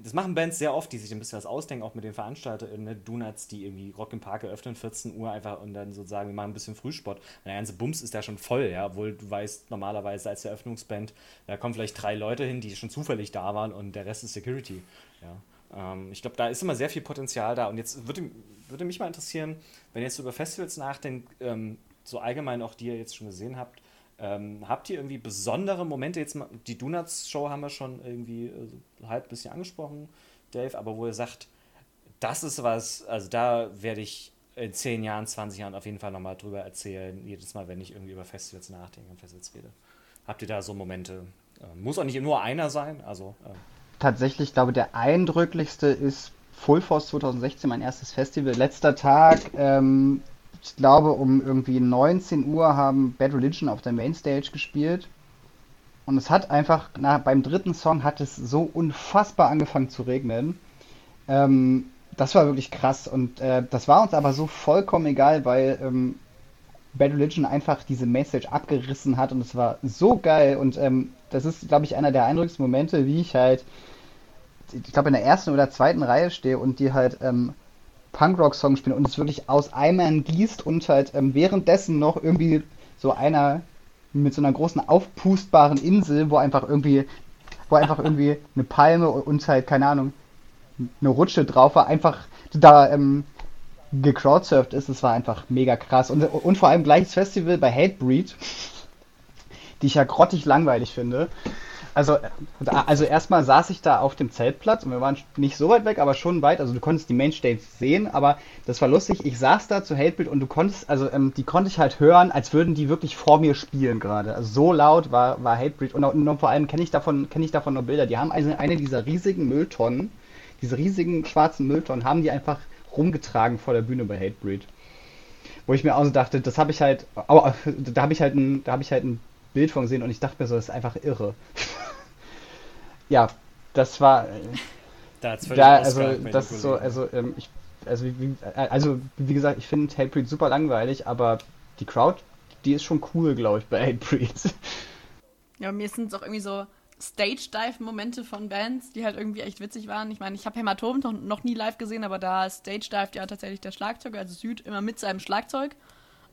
das machen Bands sehr oft, die sich ein bisschen was ausdenken, auch mit den Veranstaltern, ne? Donuts, die irgendwie Rock im Park eröffnen, 14 Uhr einfach und dann sozusagen, wir machen ein bisschen Frühsport. Und der ganze Bums ist da schon voll, ja, obwohl du weißt, normalerweise als Eröffnungsband, da kommen vielleicht drei Leute hin, die schon zufällig da waren und der Rest ist Security. Ja. Ähm, ich glaube, da ist immer sehr viel Potenzial da. Und jetzt würde, würde mich mal interessieren, wenn ihr jetzt über Festivals nachdenkt, ähm, so allgemein auch die ihr jetzt schon gesehen habt, ähm, habt ihr irgendwie besondere Momente? Jetzt mal, die Donuts-Show haben wir schon irgendwie äh, halb ein bisschen angesprochen, Dave, aber wo ihr sagt, das ist was, also da werde ich in 10 Jahren, 20 Jahren auf jeden Fall nochmal drüber erzählen, jedes Mal, wenn ich irgendwie über Festivals nachdenke und Festivals rede. Habt ihr da so Momente? Äh, muss auch nicht nur einer sein, also. Äh. Tatsächlich, glaube der eindrücklichste ist Full Force 2016, mein erstes Festival. Letzter Tag, ähm, ich glaube um irgendwie 19 Uhr haben Bad Religion auf der Mainstage gespielt. Und es hat einfach, na, beim dritten Song hat es so unfassbar angefangen zu regnen. Ähm, das war wirklich krass. Und äh, das war uns aber so vollkommen egal, weil ähm, Bad Religion einfach diese Mainstage abgerissen hat und es war so geil. Und ähm, das ist, glaube ich, einer der eindrücklichsten Momente, wie ich halt ich glaube, in der ersten oder zweiten Reihe stehe und die halt ähm, Punkrock-Songs spielen und es wirklich aus Eimern gießt und halt ähm, währenddessen noch irgendwie so einer mit so einer großen aufpustbaren Insel, wo einfach irgendwie, wo einfach irgendwie eine Palme und halt, keine Ahnung, eine Rutsche drauf war, einfach da ähm, gecrowdsurft ist, das war einfach mega krass. Und, und vor allem gleiches Festival bei Hatebreed, die ich ja grottig langweilig finde. Also, also erstmal saß ich da auf dem Zeltplatz und wir waren nicht so weit weg, aber schon weit. Also du konntest die Mainstage sehen, aber das war lustig. Ich saß da zu Hatebild und du konntest, also ähm, die konnte ich halt hören, als würden die wirklich vor mir spielen gerade. Also so laut war, war Hatebreed. Und, und, vor allem kenne ich davon, kenne ich davon nur Bilder. Die haben also eine dieser riesigen Mülltonnen, diese riesigen schwarzen Mülltonnen, haben die einfach rumgetragen vor der Bühne bei Hatebreed. Wo ich mir auch so dachte, das habe ich halt, aber da habe ich halt ein, da habe ich halt ein Bild von gesehen und ich dachte mir so, das ist einfach irre. *laughs* ja, das war. Da, da also das ist so, also ähm, ich, also wie, also wie gesagt, ich finde Hatebreed super langweilig, aber die Crowd, die ist schon cool, glaube ich, bei Hatebreed. *laughs* Ja, mir sind es auch irgendwie so Stage-Dive-Momente von Bands, die halt irgendwie echt witzig waren. Ich meine, ich habe Hämatom noch, noch nie live gesehen, aber da Stage-Dive ja tatsächlich der Schlagzeuger, also Süd, immer mit seinem Schlagzeug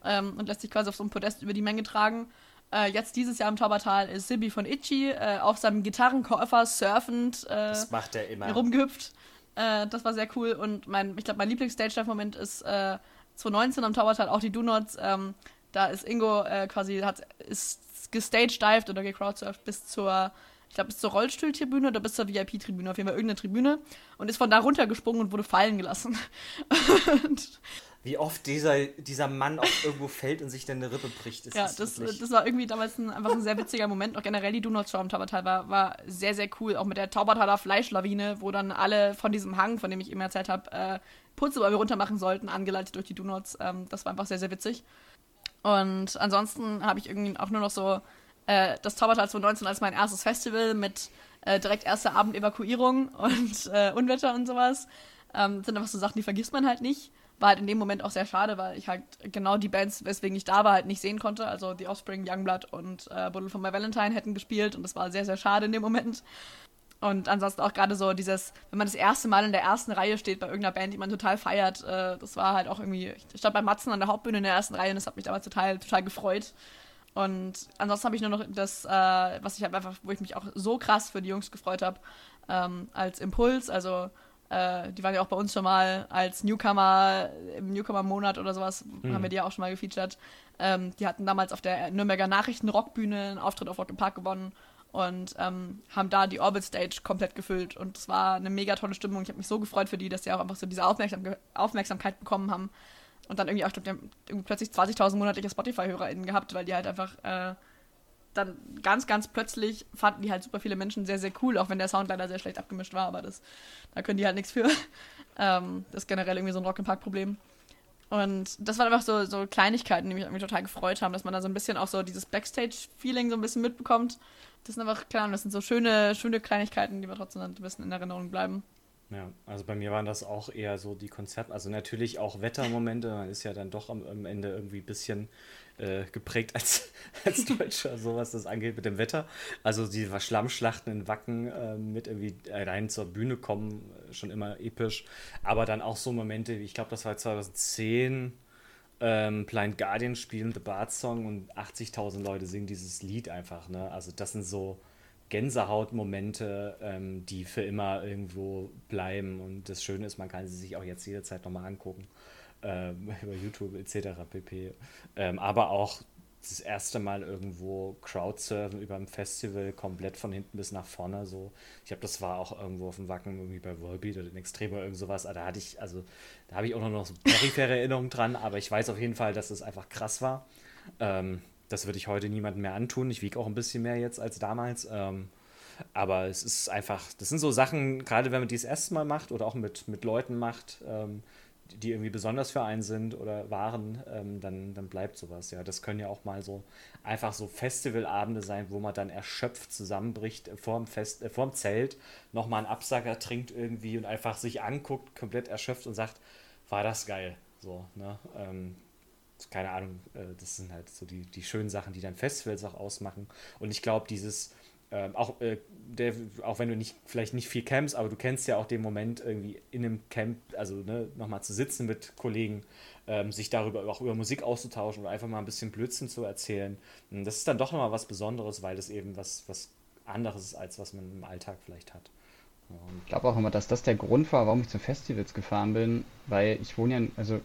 ähm, und lässt sich quasi auf so einem Podest über die Menge tragen. Äh, jetzt dieses Jahr im Taubertal ist Sibi von Itchy äh, auf seinem Gitarrenkoffer surfend äh, das macht er immer. rumgehüpft. Äh, das war sehr cool und mein, ich glaube, mein Lieblings-Stage-Moment ist äh, 2019 am Taubertal auch die Do-Nots. Ähm, da ist Ingo äh, quasi, hat, ist gestagedived oder gecrowdsurft bis zur ich glaube, bis zur Rollstuhltribüne oder bis zur VIP-Tribüne, auf jeden Fall irgendeine Tribüne und ist von da runtergesprungen und wurde fallen gelassen. wie oft dieser, dieser Mann auch irgendwo fällt und sich dann eine Rippe bricht. Ja, das, das war irgendwie damals ein, einfach ein sehr witziger Moment. Auch generell die Show am Taubertal war, war sehr, sehr cool. Auch mit der Taubertaler Fleischlawine, wo dann alle von diesem Hang, von dem ich eben erzählt habe, äh, runter machen sollten, angeleitet durch die Donuts. Ähm, das war einfach sehr, sehr witzig. Und ansonsten habe ich irgendwie auch nur noch so äh, das Taubertal 2019 als mein erstes Festival mit äh, direkt erster Abend Evakuierung *laughs* und äh, Unwetter und sowas. Ähm, sind einfach so Sachen, die vergisst man halt nicht war halt in dem Moment auch sehr schade, weil ich halt genau die Bands, weswegen ich da war, halt nicht sehen konnte. Also The Offspring, Youngblood und äh, Buddle von My Valentine hätten gespielt und das war sehr, sehr schade in dem Moment. Und ansonsten auch gerade so dieses, wenn man das erste Mal in der ersten Reihe steht bei irgendeiner Band, die man total feiert, äh, das war halt auch irgendwie, ich stand bei Matzen an der Hauptbühne in der ersten Reihe und das hat mich damals total, total gefreut. Und ansonsten habe ich nur noch das, äh, was ich halt einfach, wo ich mich auch so krass für die Jungs gefreut habe, ähm, als Impuls, also äh, die waren ja auch bei uns schon mal als Newcomer im Newcomer-Monat oder sowas, mhm. haben wir die ja auch schon mal gefeatured. Ähm, die hatten damals auf der Nürnberger Nachrichten-Rockbühne einen Auftritt auf Rock im Park gewonnen und ähm, haben da die Orbit Stage komplett gefüllt. Und es war eine mega tolle Stimmung. Ich habe mich so gefreut für die, dass sie auch einfach so diese Aufmerksam Aufmerksamkeit bekommen haben. Und dann irgendwie auch, ich glaube, die haben plötzlich 20.000 monatliche Spotify-HörerInnen gehabt, weil die halt einfach äh, dann ganz, ganz plötzlich fanden die halt super viele Menschen sehr, sehr cool, auch wenn der Sound leider sehr schlecht abgemischt war, aber das, da können die halt nichts für. *laughs* Ähm, das ist generell irgendwie so ein Rock'n'Park-Problem. Und das waren einfach so, so Kleinigkeiten, die mich irgendwie total gefreut haben, dass man da so ein bisschen auch so dieses Backstage-Feeling so ein bisschen mitbekommt. Das sind einfach, klar, das sind so schöne, schöne Kleinigkeiten, die wir trotzdem ein bisschen in Erinnerung bleiben. Ja, also bei mir waren das auch eher so die Konzerte, also natürlich auch Wettermomente, man ist ja dann doch am, am Ende irgendwie ein bisschen äh, geprägt als, *laughs* als Deutscher, so was das angeht mit dem Wetter. Also die Schlammschlachten in Wacken äh, mit irgendwie rein zur Bühne kommen, äh, schon immer episch. Aber dann auch so Momente, wie ich glaube, das war 2010, ähm, Blind Guardian spielen The Bard Song und 80.000 Leute singen dieses Lied einfach. Ne? Also das sind so Gänsehautmomente, ähm, die für immer irgendwo bleiben. Und das Schöne ist, man kann sie sich auch jetzt jederzeit nochmal angucken ähm, *laughs* über YouTube etc. pp. Ähm, aber auch das erste Mal irgendwo Crowdsurfen über ein Festival komplett von hinten bis nach vorne. So, ich glaube, das war auch irgendwo auf dem Wacken, irgendwie bei Volbeat oder in Extrem oder irgend sowas. Da hatte ich, also da habe ich auch noch so periphere Erinnerungen dran, aber ich weiß auf jeden Fall, dass es einfach krass war. Ähm, das würde ich heute niemandem mehr antun. Ich wiege auch ein bisschen mehr jetzt als damals. Ähm, aber es ist einfach, das sind so Sachen, gerade wenn man die das erste Mal macht oder auch mit, mit Leuten macht, ähm, die irgendwie besonders für einen sind oder waren, ähm, dann, dann bleibt sowas. Ja, das können ja auch mal so einfach so Festivalabende sein, wo man dann erschöpft zusammenbricht vorm Fest, äh, vorm Zelt, nochmal einen Absacker trinkt irgendwie und einfach sich anguckt, komplett erschöpft und sagt, war das geil. So, ne? Ähm, keine Ahnung, äh, das sind halt so die, die schönen Sachen, die dann Festivals auch ausmachen. Und ich glaube, dieses ähm, auch, äh, der, auch wenn du nicht, vielleicht nicht viel campst, aber du kennst ja auch den Moment, irgendwie in einem Camp, also ne, nochmal zu sitzen mit Kollegen, ähm, sich darüber auch über Musik auszutauschen oder einfach mal ein bisschen Blödsinn zu erzählen. Und das ist dann doch nochmal was Besonderes, weil das eben was, was anderes ist, als was man im Alltag vielleicht hat. Ich glaube auch immer, dass das der Grund war, warum ich zu Festivals gefahren bin, weil ich wohne ja, also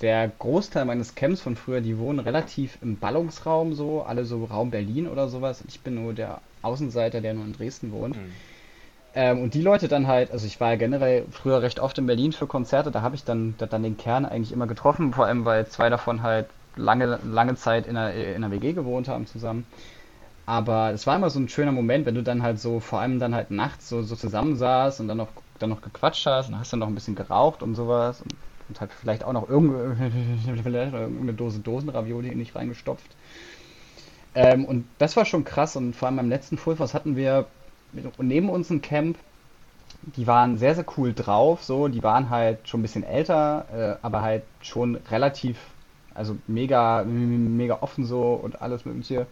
der Großteil meines Camps von früher, die wohnen relativ im Ballungsraum so, alle so Raum Berlin oder sowas. Ich bin nur der Außenseiter, der nur in Dresden wohnt. Mhm. Ähm, und die Leute dann halt, also ich war ja generell früher recht oft in Berlin für Konzerte, da habe ich dann, dann den Kern eigentlich immer getroffen, vor allem weil zwei davon halt lange, lange Zeit in einer, in einer WG gewohnt haben zusammen. Aber es war immer so ein schöner Moment, wenn du dann halt so, vor allem dann halt nachts so, so zusammensaßt und dann noch, dann noch gequatscht hast und hast dann noch ein bisschen geraucht und sowas. Und und hat vielleicht auch noch *laughs* irgendeine Dose Dosenravioli nicht reingestopft. Ähm, und das war schon krass. Und vor allem beim letzten Fullforce hatten wir neben uns ein Camp. Die waren sehr, sehr cool drauf. So, die waren halt schon ein bisschen älter, äh, aber halt schon relativ, also mega, mega offen so und alles Mögliche.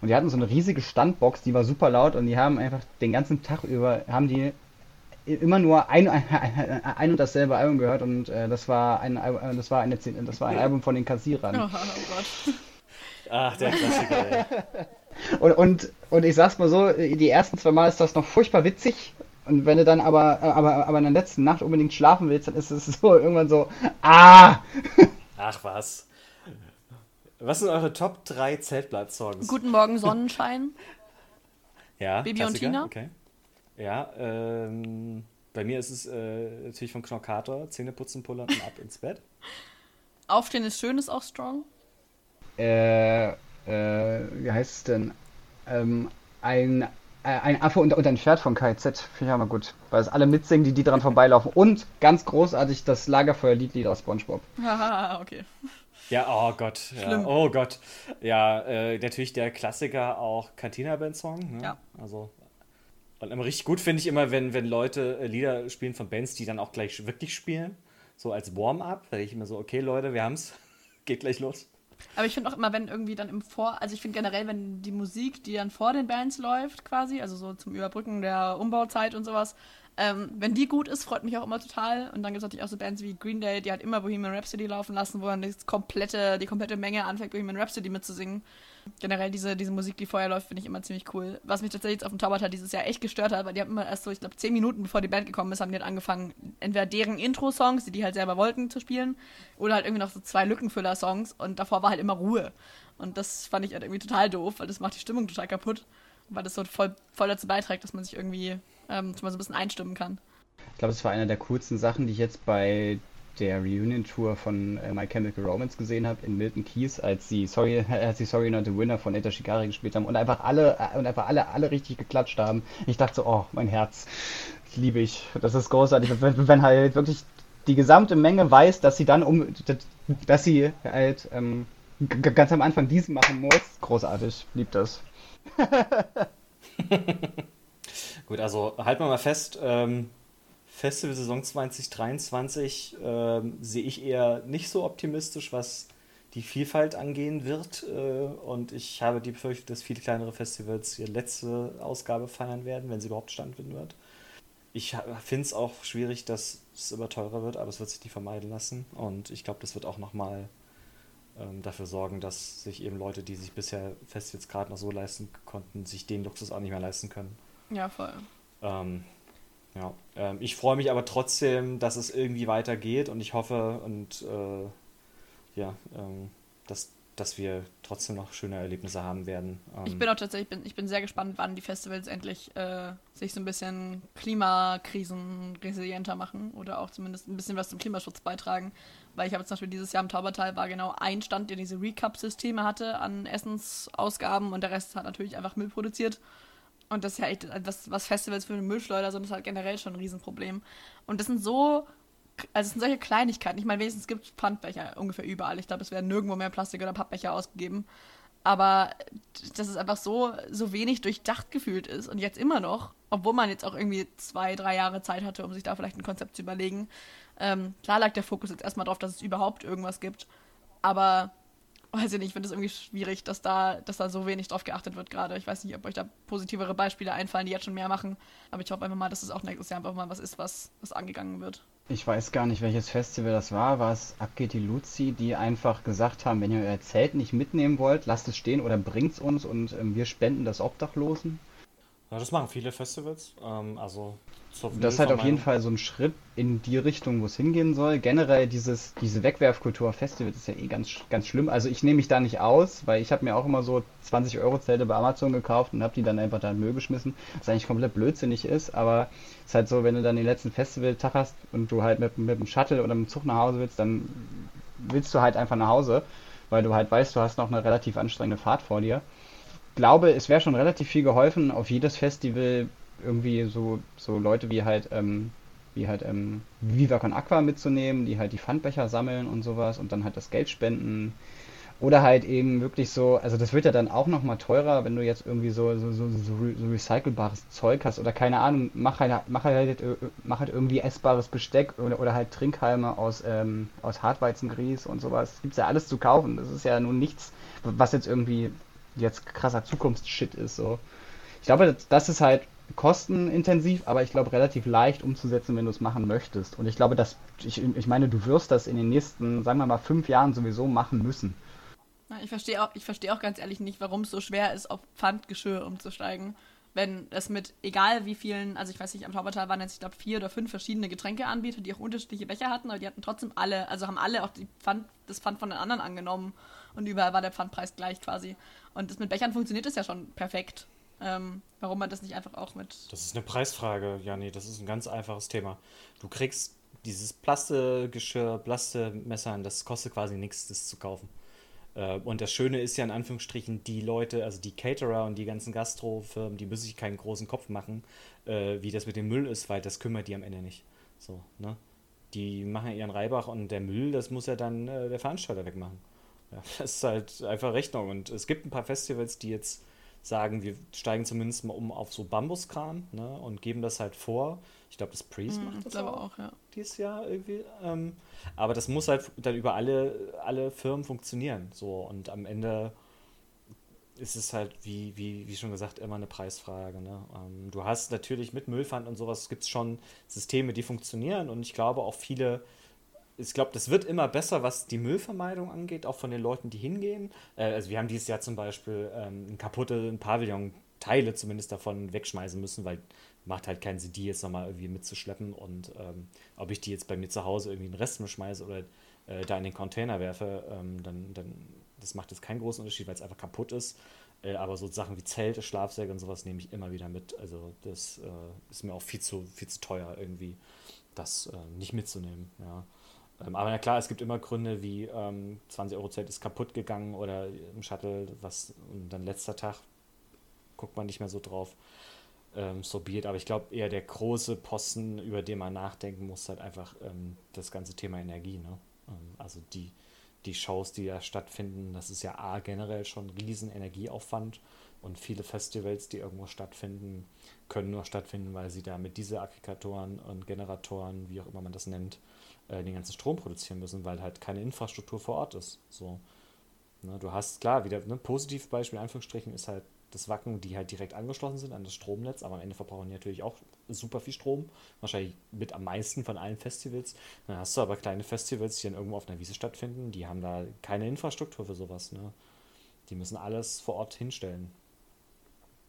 Und die hatten so eine riesige Standbox, die war super laut und die haben einfach den ganzen Tag über, haben die immer nur ein, ein, *laughs* ein, und dasselbe Album gehört und äh, das war ein äh, das war eine das war ein Album von den Kassierern. Oh, oh Gott. *laughs* Ach, der Klassiker, ey. *laughs* und, und, und ich sag's mal so, die ersten zwei Mal ist das noch furchtbar witzig. Und wenn du dann aber, aber, aber in der letzten Nacht unbedingt schlafen willst, dann ist es so irgendwann so, ah! Ach was. Was sind eure Top 3 Zeltblatt-Songs? Guten Morgen, Sonnenschein. ja, Baby Klassiker? und Tina. Okay. Ja, ähm, bei mir ist es äh, natürlich von Knorkator, Zähne putzen, pullern und ab ins Bett. *laughs* Aufstehen ist schön, ist auch strong. Äh, äh, wie heißt es denn? Ähm, ein, äh, ein Affe und, und ein Pferd von KZ, finde ich auch mal gut. Weil es alle mitsingen, die, die dran vorbeilaufen. Und ganz großartig das Lagerfeuer-Liedlied aus Spongebob. *laughs* Haha, okay. Ja, oh Gott. Ja, oh Gott. Ja, äh, natürlich der Klassiker auch Cantina Band Song. Ne? Ja. Also und immer richtig gut finde ich immer, wenn, wenn Leute äh, Lieder spielen von Bands, die dann auch gleich wirklich spielen. So als Warm-up. Da ich immer so, okay, Leute, wir haben's. *laughs* Geht gleich los. Aber ich finde auch immer, wenn irgendwie dann im Vor, also ich finde generell, wenn die Musik, die dann vor den Bands läuft, quasi, also so zum Überbrücken der Umbauzeit und sowas, ähm, wenn die gut ist, freut mich auch immer total. Und dann gibt es natürlich auch so Bands wie Green Day, die halt immer Bohemian Rhapsody laufen lassen, wo dann das komplette, die komplette Menge anfängt, Bohemian Rhapsody mitzusingen. Generell diese, diese Musik, die vorher läuft, finde ich immer ziemlich cool. Was mich tatsächlich jetzt auf dem Taubata dieses Jahr echt gestört hat, weil die haben immer erst so, ich glaube, zehn Minuten bevor die Band gekommen ist, haben die halt angefangen, entweder deren Intro-Songs, die die halt selber wollten, zu spielen, oder halt irgendwie noch so zwei Lückenfüller-Songs und davor war halt immer Ruhe. Und das fand ich halt irgendwie total doof, weil das macht die Stimmung total kaputt, weil das so voll, voll dazu beiträgt, dass man sich irgendwie ähm, mal so ein bisschen einstimmen kann. Ich glaube, das war eine der coolsten Sachen, die ich jetzt bei der Reunion-Tour von äh, My Chemical Romance gesehen habe in Milton Keys, als sie Sorry, *laughs* als sie Sorry Not the Winner von Eta Shikari gespielt haben und einfach alle äh, und einfach alle alle richtig geklatscht haben. Ich dachte so, oh, mein Herz, liebe ich. Das ist großartig, wenn, wenn halt wirklich die gesamte Menge weiß, dass sie dann um, dass sie halt ähm, ganz am Anfang diesen machen muss. Großartig, liebt das. *laughs* *laughs* Gut, also halten wir mal fest, ähm, Festivalsaison 2023 äh, sehe ich eher nicht so optimistisch, was die Vielfalt angehen wird. Äh, und ich habe die Befürchtung, dass viele kleinere Festivals ihre letzte Ausgabe feiern werden, wenn sie überhaupt stattfinden wird. Ich finde es auch schwierig, dass es immer teurer wird, aber es wird sich nicht vermeiden lassen. Und ich glaube, das wird auch nochmal ähm, dafür sorgen, dass sich eben Leute, die sich bisher Festivals gerade noch so leisten konnten, sich den Luxus auch nicht mehr leisten können. Ja, voll. Ähm, ja, ähm, ich freue mich aber trotzdem, dass es irgendwie weitergeht und ich hoffe und äh, ja, ähm, dass dass wir trotzdem noch schöne Erlebnisse haben werden. Ähm ich bin auch tatsächlich, bin, ich bin sehr gespannt, wann die Festivals endlich äh, sich so ein bisschen Klimakrisen resilienter machen oder auch zumindest ein bisschen was zum Klimaschutz beitragen. Weil ich habe zum Beispiel dieses Jahr im Taubertal war genau ein Stand, der diese Recap-Systeme hatte an Essensausgaben und der Rest hat natürlich einfach Müll produziert. Und das ist ja echt, was, was Festivals für eine Müllschleuder sind, ist halt generell schon ein Riesenproblem. Und das sind so also es sind solche Kleinigkeiten. Ich meine, wenigstens gibt es Pfandbecher ungefähr überall. Ich glaube, es werden nirgendwo mehr Plastik- oder Pappbecher ausgegeben. Aber dass es einfach so, so wenig durchdacht gefühlt ist und jetzt immer noch, obwohl man jetzt auch irgendwie zwei, drei Jahre Zeit hatte, um sich da vielleicht ein Konzept zu überlegen. Ähm, klar lag der Fokus jetzt erstmal darauf, dass es überhaupt irgendwas gibt. Aber weiß ich nicht, ich finde es irgendwie schwierig, dass da, dass da so wenig drauf geachtet wird gerade. Ich weiß nicht, ob euch da positivere Beispiele einfallen, die jetzt schon mehr machen. Aber ich hoffe einfach mal, dass es auch nächstes Jahr einfach mal was ist, was, was angegangen wird. Ich weiß gar nicht, welches Festival das war. War es Abgeht die Luzi, die einfach gesagt haben, wenn ihr euer Zelt nicht mitnehmen wollt, lasst es stehen oder bringt es uns und ähm, wir spenden das Obdachlosen? Ja, das machen viele Festivals. Ähm, also das ist halt auf jeden Fall so ein Schritt in die Richtung, wo es hingehen soll. Generell dieses, diese Wegwerfkultur auf Festivals ist ja eh ganz, ganz schlimm. Also ich nehme mich da nicht aus, weil ich habe mir auch immer so 20 Euro Zelte bei Amazon gekauft und habe die dann einfach da in Müll geschmissen, was eigentlich komplett blödsinnig ist. Aber es ist halt so, wenn du dann den letzten Festivaltag hast und du halt mit, mit dem Shuttle oder mit dem Zug nach Hause willst, dann willst du halt einfach nach Hause, weil du halt weißt, du hast noch eine relativ anstrengende Fahrt vor dir glaube, es wäre schon relativ viel geholfen, auf jedes Festival irgendwie so, so Leute wie halt, ähm, wie halt ähm, Viva Con Aqua mitzunehmen, die halt die Pfandbecher sammeln und sowas und dann halt das Geld spenden. Oder halt eben wirklich so, also das wird ja dann auch nochmal teurer, wenn du jetzt irgendwie so, so, so, so, recycelbares Zeug hast oder keine Ahnung, mach halt, mach halt, äh, mach halt irgendwie essbares Besteck oder, oder halt Trinkhalme aus, ähm, aus Hartweizengrieß und sowas. Gibt's ja alles zu kaufen. Das ist ja nun nichts, was jetzt irgendwie jetzt krasser Zukunftsshit ist. So. Ich glaube, das ist halt kostenintensiv, aber ich glaube relativ leicht umzusetzen, wenn du es machen möchtest. Und ich glaube, dass ich, ich meine, du wirst das in den nächsten, sagen wir mal, fünf Jahren sowieso machen müssen. Ich verstehe auch, ich auch ganz ehrlich nicht, warum es so schwer ist, auf Pfandgeschirr umzusteigen. Wenn es mit egal wie vielen, also ich weiß nicht, am Taubertal waren jetzt, ich glaube, vier oder fünf verschiedene Getränkeanbieter, die auch unterschiedliche Becher hatten, aber die hatten trotzdem alle, also haben alle auch die Pfand, das Pfand von den anderen angenommen und überall war der Pfandpreis gleich quasi. Und das mit Bechern funktioniert das ja schon perfekt. Ähm, warum man das nicht einfach auch mit. Das ist eine Preisfrage, Jani. Das ist ein ganz einfaches Thema. Du kriegst dieses Plastegeschirr, Plastemesser, das kostet quasi nichts, das zu kaufen. Äh, und das Schöne ist ja in Anführungsstrichen, die Leute, also die Caterer und die ganzen Gastrofirmen, die müssen sich keinen großen Kopf machen, äh, wie das mit dem Müll ist, weil das kümmert die am Ende nicht. So, ne? Die machen ihren Reibach und der Müll, das muss ja dann äh, der Veranstalter wegmachen. Ja, das ist halt einfach Rechnung. Und es gibt ein paar Festivals, die jetzt sagen, wir steigen zumindest mal um auf so Bambuskran ne, und geben das halt vor. Ich glaube, das Priest mm, macht das auch, auch ja. dieses Jahr irgendwie. Ähm, aber das muss halt dann über alle, alle Firmen funktionieren. So und am Ende ist es halt, wie, wie, wie schon gesagt, immer eine Preisfrage. Ne? Ähm, du hast natürlich mit Müllpfand und sowas gibt es schon Systeme, die funktionieren und ich glaube auch viele ich glaube, das wird immer besser, was die Müllvermeidung angeht, auch von den Leuten, die hingehen. Äh, also wir haben dieses Jahr zum Beispiel ähm, ein kaputte Pavillon, Teile zumindest davon wegschmeißen müssen, weil macht halt keinen Sinn, die jetzt nochmal irgendwie mitzuschleppen. Und ähm, ob ich die jetzt bei mir zu Hause irgendwie einen Rest schmeiße oder äh, da in den Container werfe, ähm, dann, dann das macht jetzt keinen großen Unterschied, weil es einfach kaputt ist. Äh, aber so Sachen wie Zelte, Schlafsäcke und sowas nehme ich immer wieder mit. Also das äh, ist mir auch viel zu, viel zu teuer irgendwie, das äh, nicht mitzunehmen. Ja. Ähm, aber na klar, es gibt immer Gründe wie ähm, 20 Euro Zelt ist kaputt gegangen oder im Shuttle, was und dann letzter Tag guckt man nicht mehr so drauf. Ähm, so be it. Aber ich glaube eher der große Posten, über den man nachdenken muss, halt einfach ähm, das ganze Thema Energie. Ne? Ähm, also die, die Shows, die da stattfinden, das ist ja A generell schon ein riesen Energieaufwand und viele Festivals, die irgendwo stattfinden, können nur stattfinden, weil sie da mit diese Aggregatoren und Generatoren, wie auch immer man das nennt, äh, den ganzen Strom produzieren müssen, weil halt keine Infrastruktur vor Ort ist. So. Ne, du hast, klar, wieder ein ne, Positivbeispiel, in Anführungsstrichen, ist halt das Wacken, die halt direkt angeschlossen sind an das Stromnetz, aber am Ende verbrauchen die natürlich auch super viel Strom, wahrscheinlich mit am meisten von allen Festivals. Dann hast du aber kleine Festivals, die dann irgendwo auf einer Wiese stattfinden, die haben da keine Infrastruktur für sowas. Ne? Die müssen alles vor Ort hinstellen.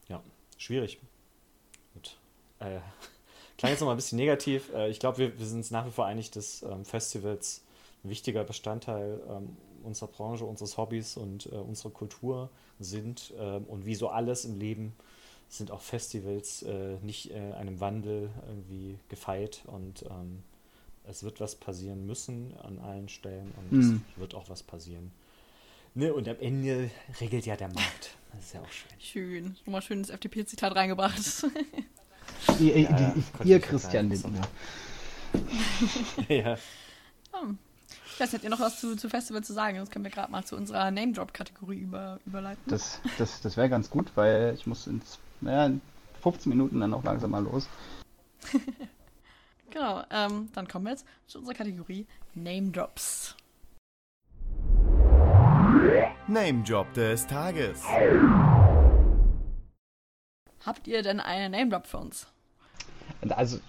Ja, schwierig. Gut. Äh, *laughs* klang jetzt nochmal ein bisschen negativ. Äh, ich glaube, wir, wir sind uns nach wie vor einig, dass ähm, Festivals ein wichtiger Bestandteil ähm, unserer Branche, unseres Hobbys und äh, unserer Kultur sind ähm, und wie so alles im Leben sind auch Festivals äh, nicht äh, einem Wandel irgendwie gefeit und ähm, es wird was passieren müssen an allen Stellen und Mhm. es wird auch was passieren. Ne, und am Ende regelt ja der Markt. Das ist ja auch schön. Schön. Nochmal schön das FDP-Zitat reingebracht. *laughs* Ihr, ihr, Ja, ihr, Christian. Lindner. *laughs* ja. Hm. Ich weiß nicht, habt ihr noch was zu, zu Festival zu sagen? Sonst können wir gerade mal zu unserer Name-Drop-Kategorie über, überleiten. Das, das, das wäre ganz gut, weil ich muss in, naja, in 15 Minuten dann auch langsam mal los. *laughs* Genau, ähm, dann kommen wir jetzt zu unserer Kategorie Name-Drops. Name Drop des Tages. Habt ihr denn einen Name-Drop für uns? Also,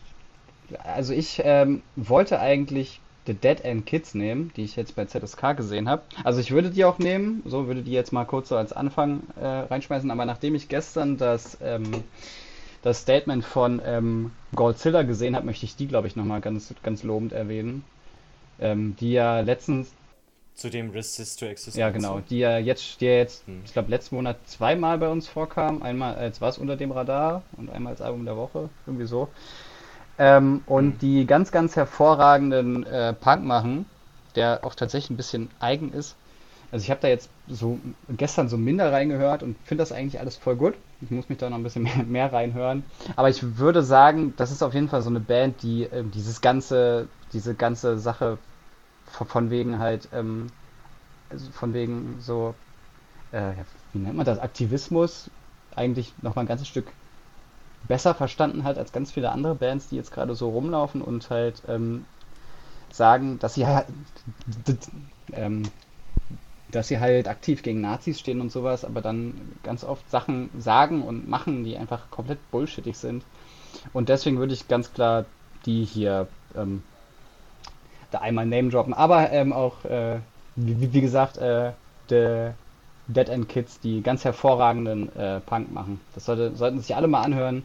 also ich ähm, wollte eigentlich The Dead End Kids nehmen, die ich jetzt bei ZSK gesehen habe. Also ich würde die auch nehmen, so würde die jetzt mal kurz so als Anfang äh, reinschmeißen, aber nachdem ich gestern das, ähm, das Statement von ähm, Godzilla gesehen habe, möchte ich die, glaube ich, nochmal ganz, ganz lobend erwähnen. Ähm, die ja letztens, Zu dem Resist to Exist. ja genau, die ja jetzt, die ja jetzt, Hm. ich glaube, letzten Monat zweimal bei uns vorkam. Einmal als was unter dem Radar und einmal als Album der Woche, irgendwie so. Ähm, und Mhm. die ganz, ganz hervorragenden äh, Punk machen, der auch tatsächlich ein bisschen eigen ist. Also ich habe da jetzt so gestern so minder reingehört und finde das eigentlich alles voll gut. Ich muss mich da noch ein bisschen *laughs* mehr, mehr reinhören. Aber ich würde sagen, das ist auf jeden Fall so eine Band, die ähm, dieses ganze, diese ganze Sache von, wegen halt, ähm, also von wegen so, äh, wie nennt man das, Aktivismus eigentlich noch mal ein ganzes Stück besser verstanden halt als ganz viele andere Bands, die jetzt gerade so rumlaufen und halt ähm, sagen, dass sie halt, ähm, dass sie halt aktiv gegen Nazis stehen und sowas, aber dann ganz oft Sachen sagen und machen, die einfach komplett bullshittig sind. Und deswegen würde ich ganz klar die hier ähm, da einmal Name droppen, aber ähm, auch, äh, wie, wie gesagt, äh, The Dead End Kids, die ganz hervorragenden äh, Punk machen. Das sollte, sollten sich alle mal anhören.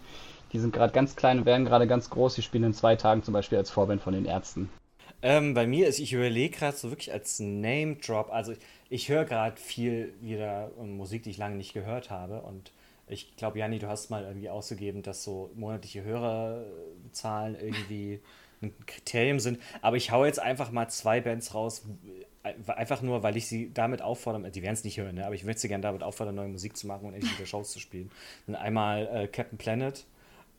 Die sind gerade ganz klein und werden gerade ganz groß. Die spielen in zwei Tagen zum Beispiel als Vorband von den Ärzten. Ähm, bei mir ist, ich überlege gerade so wirklich als Name Drop. Also ich, ich höre gerade viel wieder ähm, Musik, die ich lange nicht gehört habe. Und ich glaube, Janni, du hast mal irgendwie ausgegeben, dass so monatliche Hörerzahlen irgendwie Kriterium sind. Aber ich hau jetzt einfach mal zwei Bands raus. Einfach nur, weil ich sie damit auffordern, die werden es nicht hören, ne? aber ich würde sie gerne damit auffordern, neue Musik zu machen und endlich wieder Shows zu spielen. Dann einmal äh, Captain Planet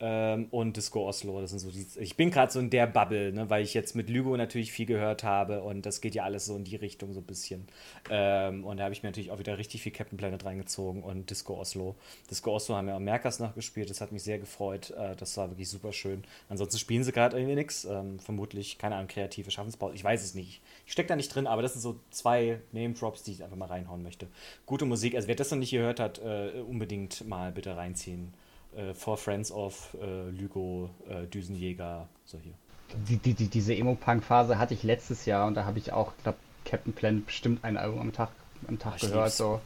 ähm, und Disco Oslo. Das sind so die. Ich bin gerade so in der Bubble, ne, weil ich jetzt mit Lügo natürlich viel gehört habe und das geht ja alles so in die Richtung so ein bisschen. Ähm, und da habe ich mir natürlich auch wieder richtig viel Captain Planet reingezogen und Disco Oslo. Disco Oslo haben ja am Merkers nachgespielt, das hat mich sehr gefreut. Äh, das war wirklich super schön. Ansonsten spielen sie gerade irgendwie nichts. Ähm, vermutlich, keine Ahnung, kreative Schaffenspause. Ich weiß es nicht. Ich stecke da nicht drin, aber das sind so zwei Name-Drops, die ich einfach mal reinhauen möchte. Gute Musik. Also wer das noch nicht gehört hat, äh, unbedingt mal bitte reinziehen äh, For Friends of äh, Lügo, äh, Düsenjäger, so hier. Die, die, die, diese Emo-Punk-Phase hatte ich letztes Jahr und da habe ich auch, glaube Captain Planet bestimmt ein Album am Tag, am Tag Ich gehört. lieb's. So.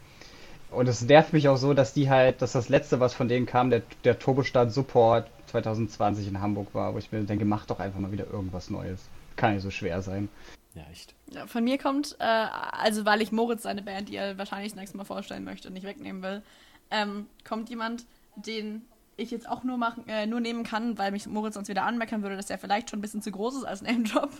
Und es nervt mich auch so, dass die halt, dass das letzte, was von denen kam, der, der Turbostart Support 2020 in Hamburg war, wo ich mir denke, mach doch einfach mal wieder irgendwas Neues. Kann nicht so schwer sein. Ja, echt. Ja, von mir kommt, äh, also weil ich Moritz seine Band, die er wahrscheinlich das nächste Mal vorstellen möchte, nicht wegnehmen will, ähm, kommt jemand, den ich jetzt auch nur machen, äh, nur nehmen kann, weil mich Moritz sonst wieder anmeckern würde, dass der vielleicht schon ein bisschen zu groß ist als *laughs* Name Drop.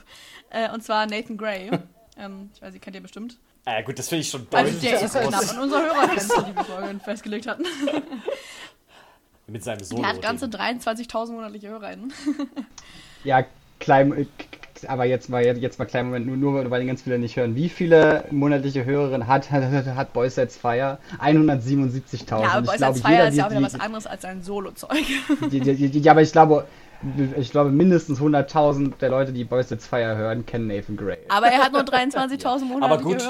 Äh, und zwar Nathan Gray. *laughs* ähm, ich weiß, ihr kennt ihr bestimmt. Ah, ja, gut, das finde ich schon Also deutlich der zu ist groß. knapp an unserer Hörergrenze, *laughs* die wir vorhin festgelegt hatten. Mit seinem Solo. Der hat ganze 23.000 monatliche HörerInnen. Ja, klein, aber jetzt mal, jetzt mal kleinen Moment, nur, nur weil den ganz viele nicht hören. Wie viele monatliche Hörerinnen hat, *laughs* hat, Boys Sets Fire? 177.000. Ja, aber Ich Boys Sets Fire ist ja auch die- wieder die- was anderes als sein Solo-Zeug. *laughs* Die, die, die, ja, aber ich glaube, ich glaube, mindestens 100.000 der Leute, die Boys It's Fire hören, kennen Nathan Gray. Aber er hat nur 23.000 *laughs* monatliche gut.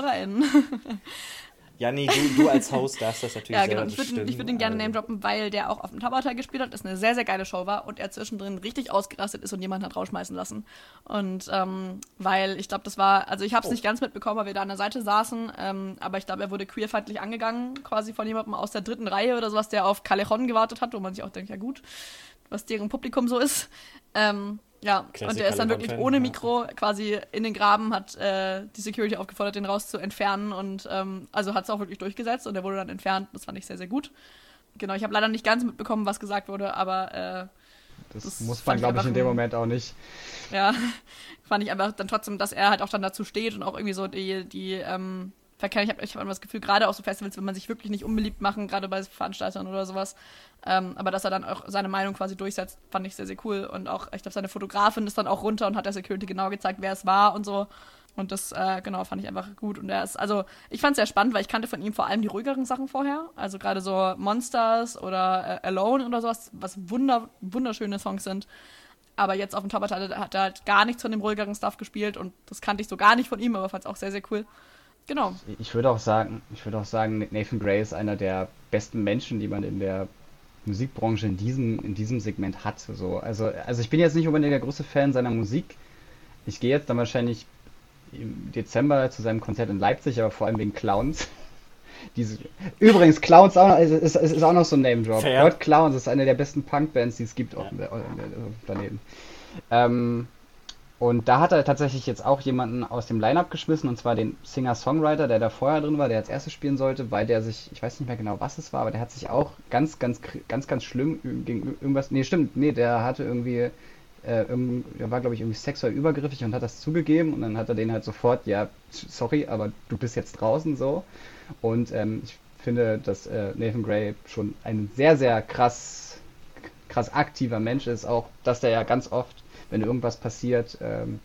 HörerInnen. Janni, du, du als Host darfst das natürlich Ja, genau. selber Ich würde würd ihn gerne also- name droppen, weil der auch auf dem Tabata gespielt hat, das eine sehr, sehr geile Show war und er zwischendrin richtig ausgerastet ist und jemanden hat rausschmeißen lassen. Und ähm, weil ich glaube, das war, also ich habe es Oh. nicht ganz mitbekommen, weil wir da an der Seite saßen, ähm, aber ich glaube, er wurde queerfeindlich angegangen, quasi von jemandem aus der dritten Reihe oder sowas, der auf Callejon gewartet hat, wo man sich auch denkt, ja gut, was deren Publikum so ist. Ähm, Ja, Classic und der ist dann wirklich ohne. Mikro quasi in den Graben, hat äh, die Security aufgefordert, den raus zu entfernen und ähm, also hat es auch wirklich durchgesetzt und der wurde dann entfernt. Das fand ich sehr, sehr gut. Genau, ich habe leider nicht ganz mitbekommen, was gesagt wurde, aber äh, Das, Das muss man, glaube ich, in dem Moment auch nicht. ja, *laughs* fand ich einfach dann trotzdem, dass er halt auch dann dazu steht und auch irgendwie so die, die ähm, verkennen. Ich habe ich hab immer das Gefühl, gerade auf so Festivals will man sich wirklich nicht unbeliebt machen, gerade bei Veranstaltern oder sowas. Ähm, aber dass er dann auch seine Meinung quasi durchsetzt, fand ich sehr, sehr cool. Und auch, ich glaube, seine Fotografin ist dann auch runter und hat der Security genau gezeigt, wer es war und so. Und das, äh, genau, fand ich einfach gut. Und er ist, also, ich fand es sehr spannend, weil ich kannte von ihm vor allem die ruhigeren Sachen vorher. Also gerade so Monsters oder äh, Alone oder sowas, was wunder, wunderschöne Songs sind. Aber jetzt auf dem Top hat er, hat er halt gar nichts von dem ruhigeren Stuff gespielt und das kannte ich so gar nicht von ihm, aber fand es auch sehr, sehr cool. Genau. Ich würde auch sagen, ich würde auch sagen, Nathan Gray ist einer der besten Menschen, die man in der Musikbranche in diesem, in diesem Segment hat. So, also, also ich bin jetzt nicht unbedingt der größte Fan seiner Musik. Ich gehe jetzt dann wahrscheinlich im Dezember zu seinem Konzert in Leipzig, aber vor allem wegen Clowns. *laughs* Diese, übrigens, Clowns auch noch, ist, ist, ist auch noch so ein Name-Drop. God Clowns ist eine der besten Punk-Bands, die es gibt auf dem äh, Planeten. Ähm, und da hat er tatsächlich jetzt auch jemanden aus dem Line-Up geschmissen, und zwar den Singer-Songwriter, der da vorher drin war, der als erstes spielen sollte, weil der sich, ich weiß nicht mehr genau, was es war, aber der hat sich auch ganz, ganz, ganz, ganz schlimm gegen irgendwas, nee, stimmt, nee, der hatte irgendwie, äh, irgend- der war, glaube ich, irgendwie sexuell übergriffig und hat das zugegeben und dann hat er den halt sofort, ja, sorry, aber du bist jetzt draußen so. Und ähm, ich finde, dass äh, Nathan Gray schon ein sehr, sehr krass, krass aktiver Mensch ist, auch dass der ja ganz oft, wenn irgendwas passiert, ähm,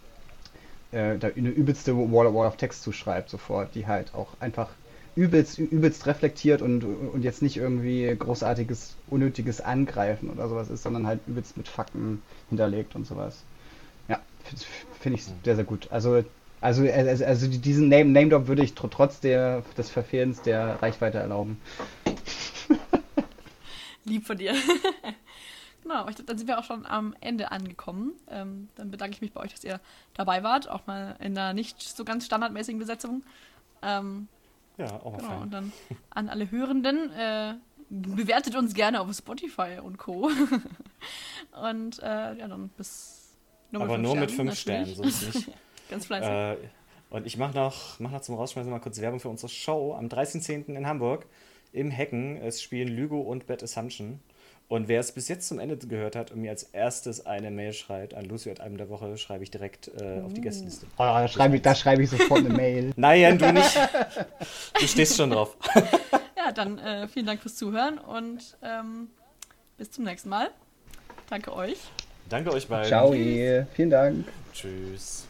äh, da eine übelste Wall, Wall of Text zuschreibt, sofort, die halt auch einfach übelst, übelst reflektiert und, und jetzt nicht irgendwie großartiges, unnötiges Angreifen oder sowas ist, sondern halt übelst mit Fakten hinterlegt und sowas. Ja, finde find ich sehr, sehr gut. Also, also, also, also diesen Name, Name Drop würde ich tr trotz der, des Verfehlens der Reichweite erlauben. Lieb von dir. *laughs* genau, aber ich dann sind wir auch schon am Ende angekommen. Ähm, dann bedanke ich mich bei euch, dass ihr dabei wart, auch mal in einer nicht so ganz standardmäßigen Besetzung. Ähm, Ja, auch mal genau, fein. und dann an alle Hörenden, äh, bewertet uns gerne auf Spotify und Co. *laughs* und äh, ja, dann bis nur Aber nur mit fünf Sternen, natürlich. sonst nicht. *laughs* Ganz fleißig. Äh, und ich mache noch, mach noch zum Rausschmeißen mal kurz Werbung für unsere Show am 13.10. in Hamburg im Hecken. Es spielen Lügo und Bad Assumption. Und wer es bis jetzt zum Ende gehört hat und mir als erstes eine Mail schreibt an Lucy at einem der Woche, schreibe ich direkt äh, auf die Gästeliste. Oh, da schreibe ich, da schreibe ich sofort eine Mail. *laughs* Nein, du nicht. Du stehst schon drauf. *laughs* Ja, dann äh, vielen Dank fürs Zuhören und ähm, bis zum nächsten Mal. Danke euch. Danke euch beiden. Ciao, vielen Dank. Tschüss.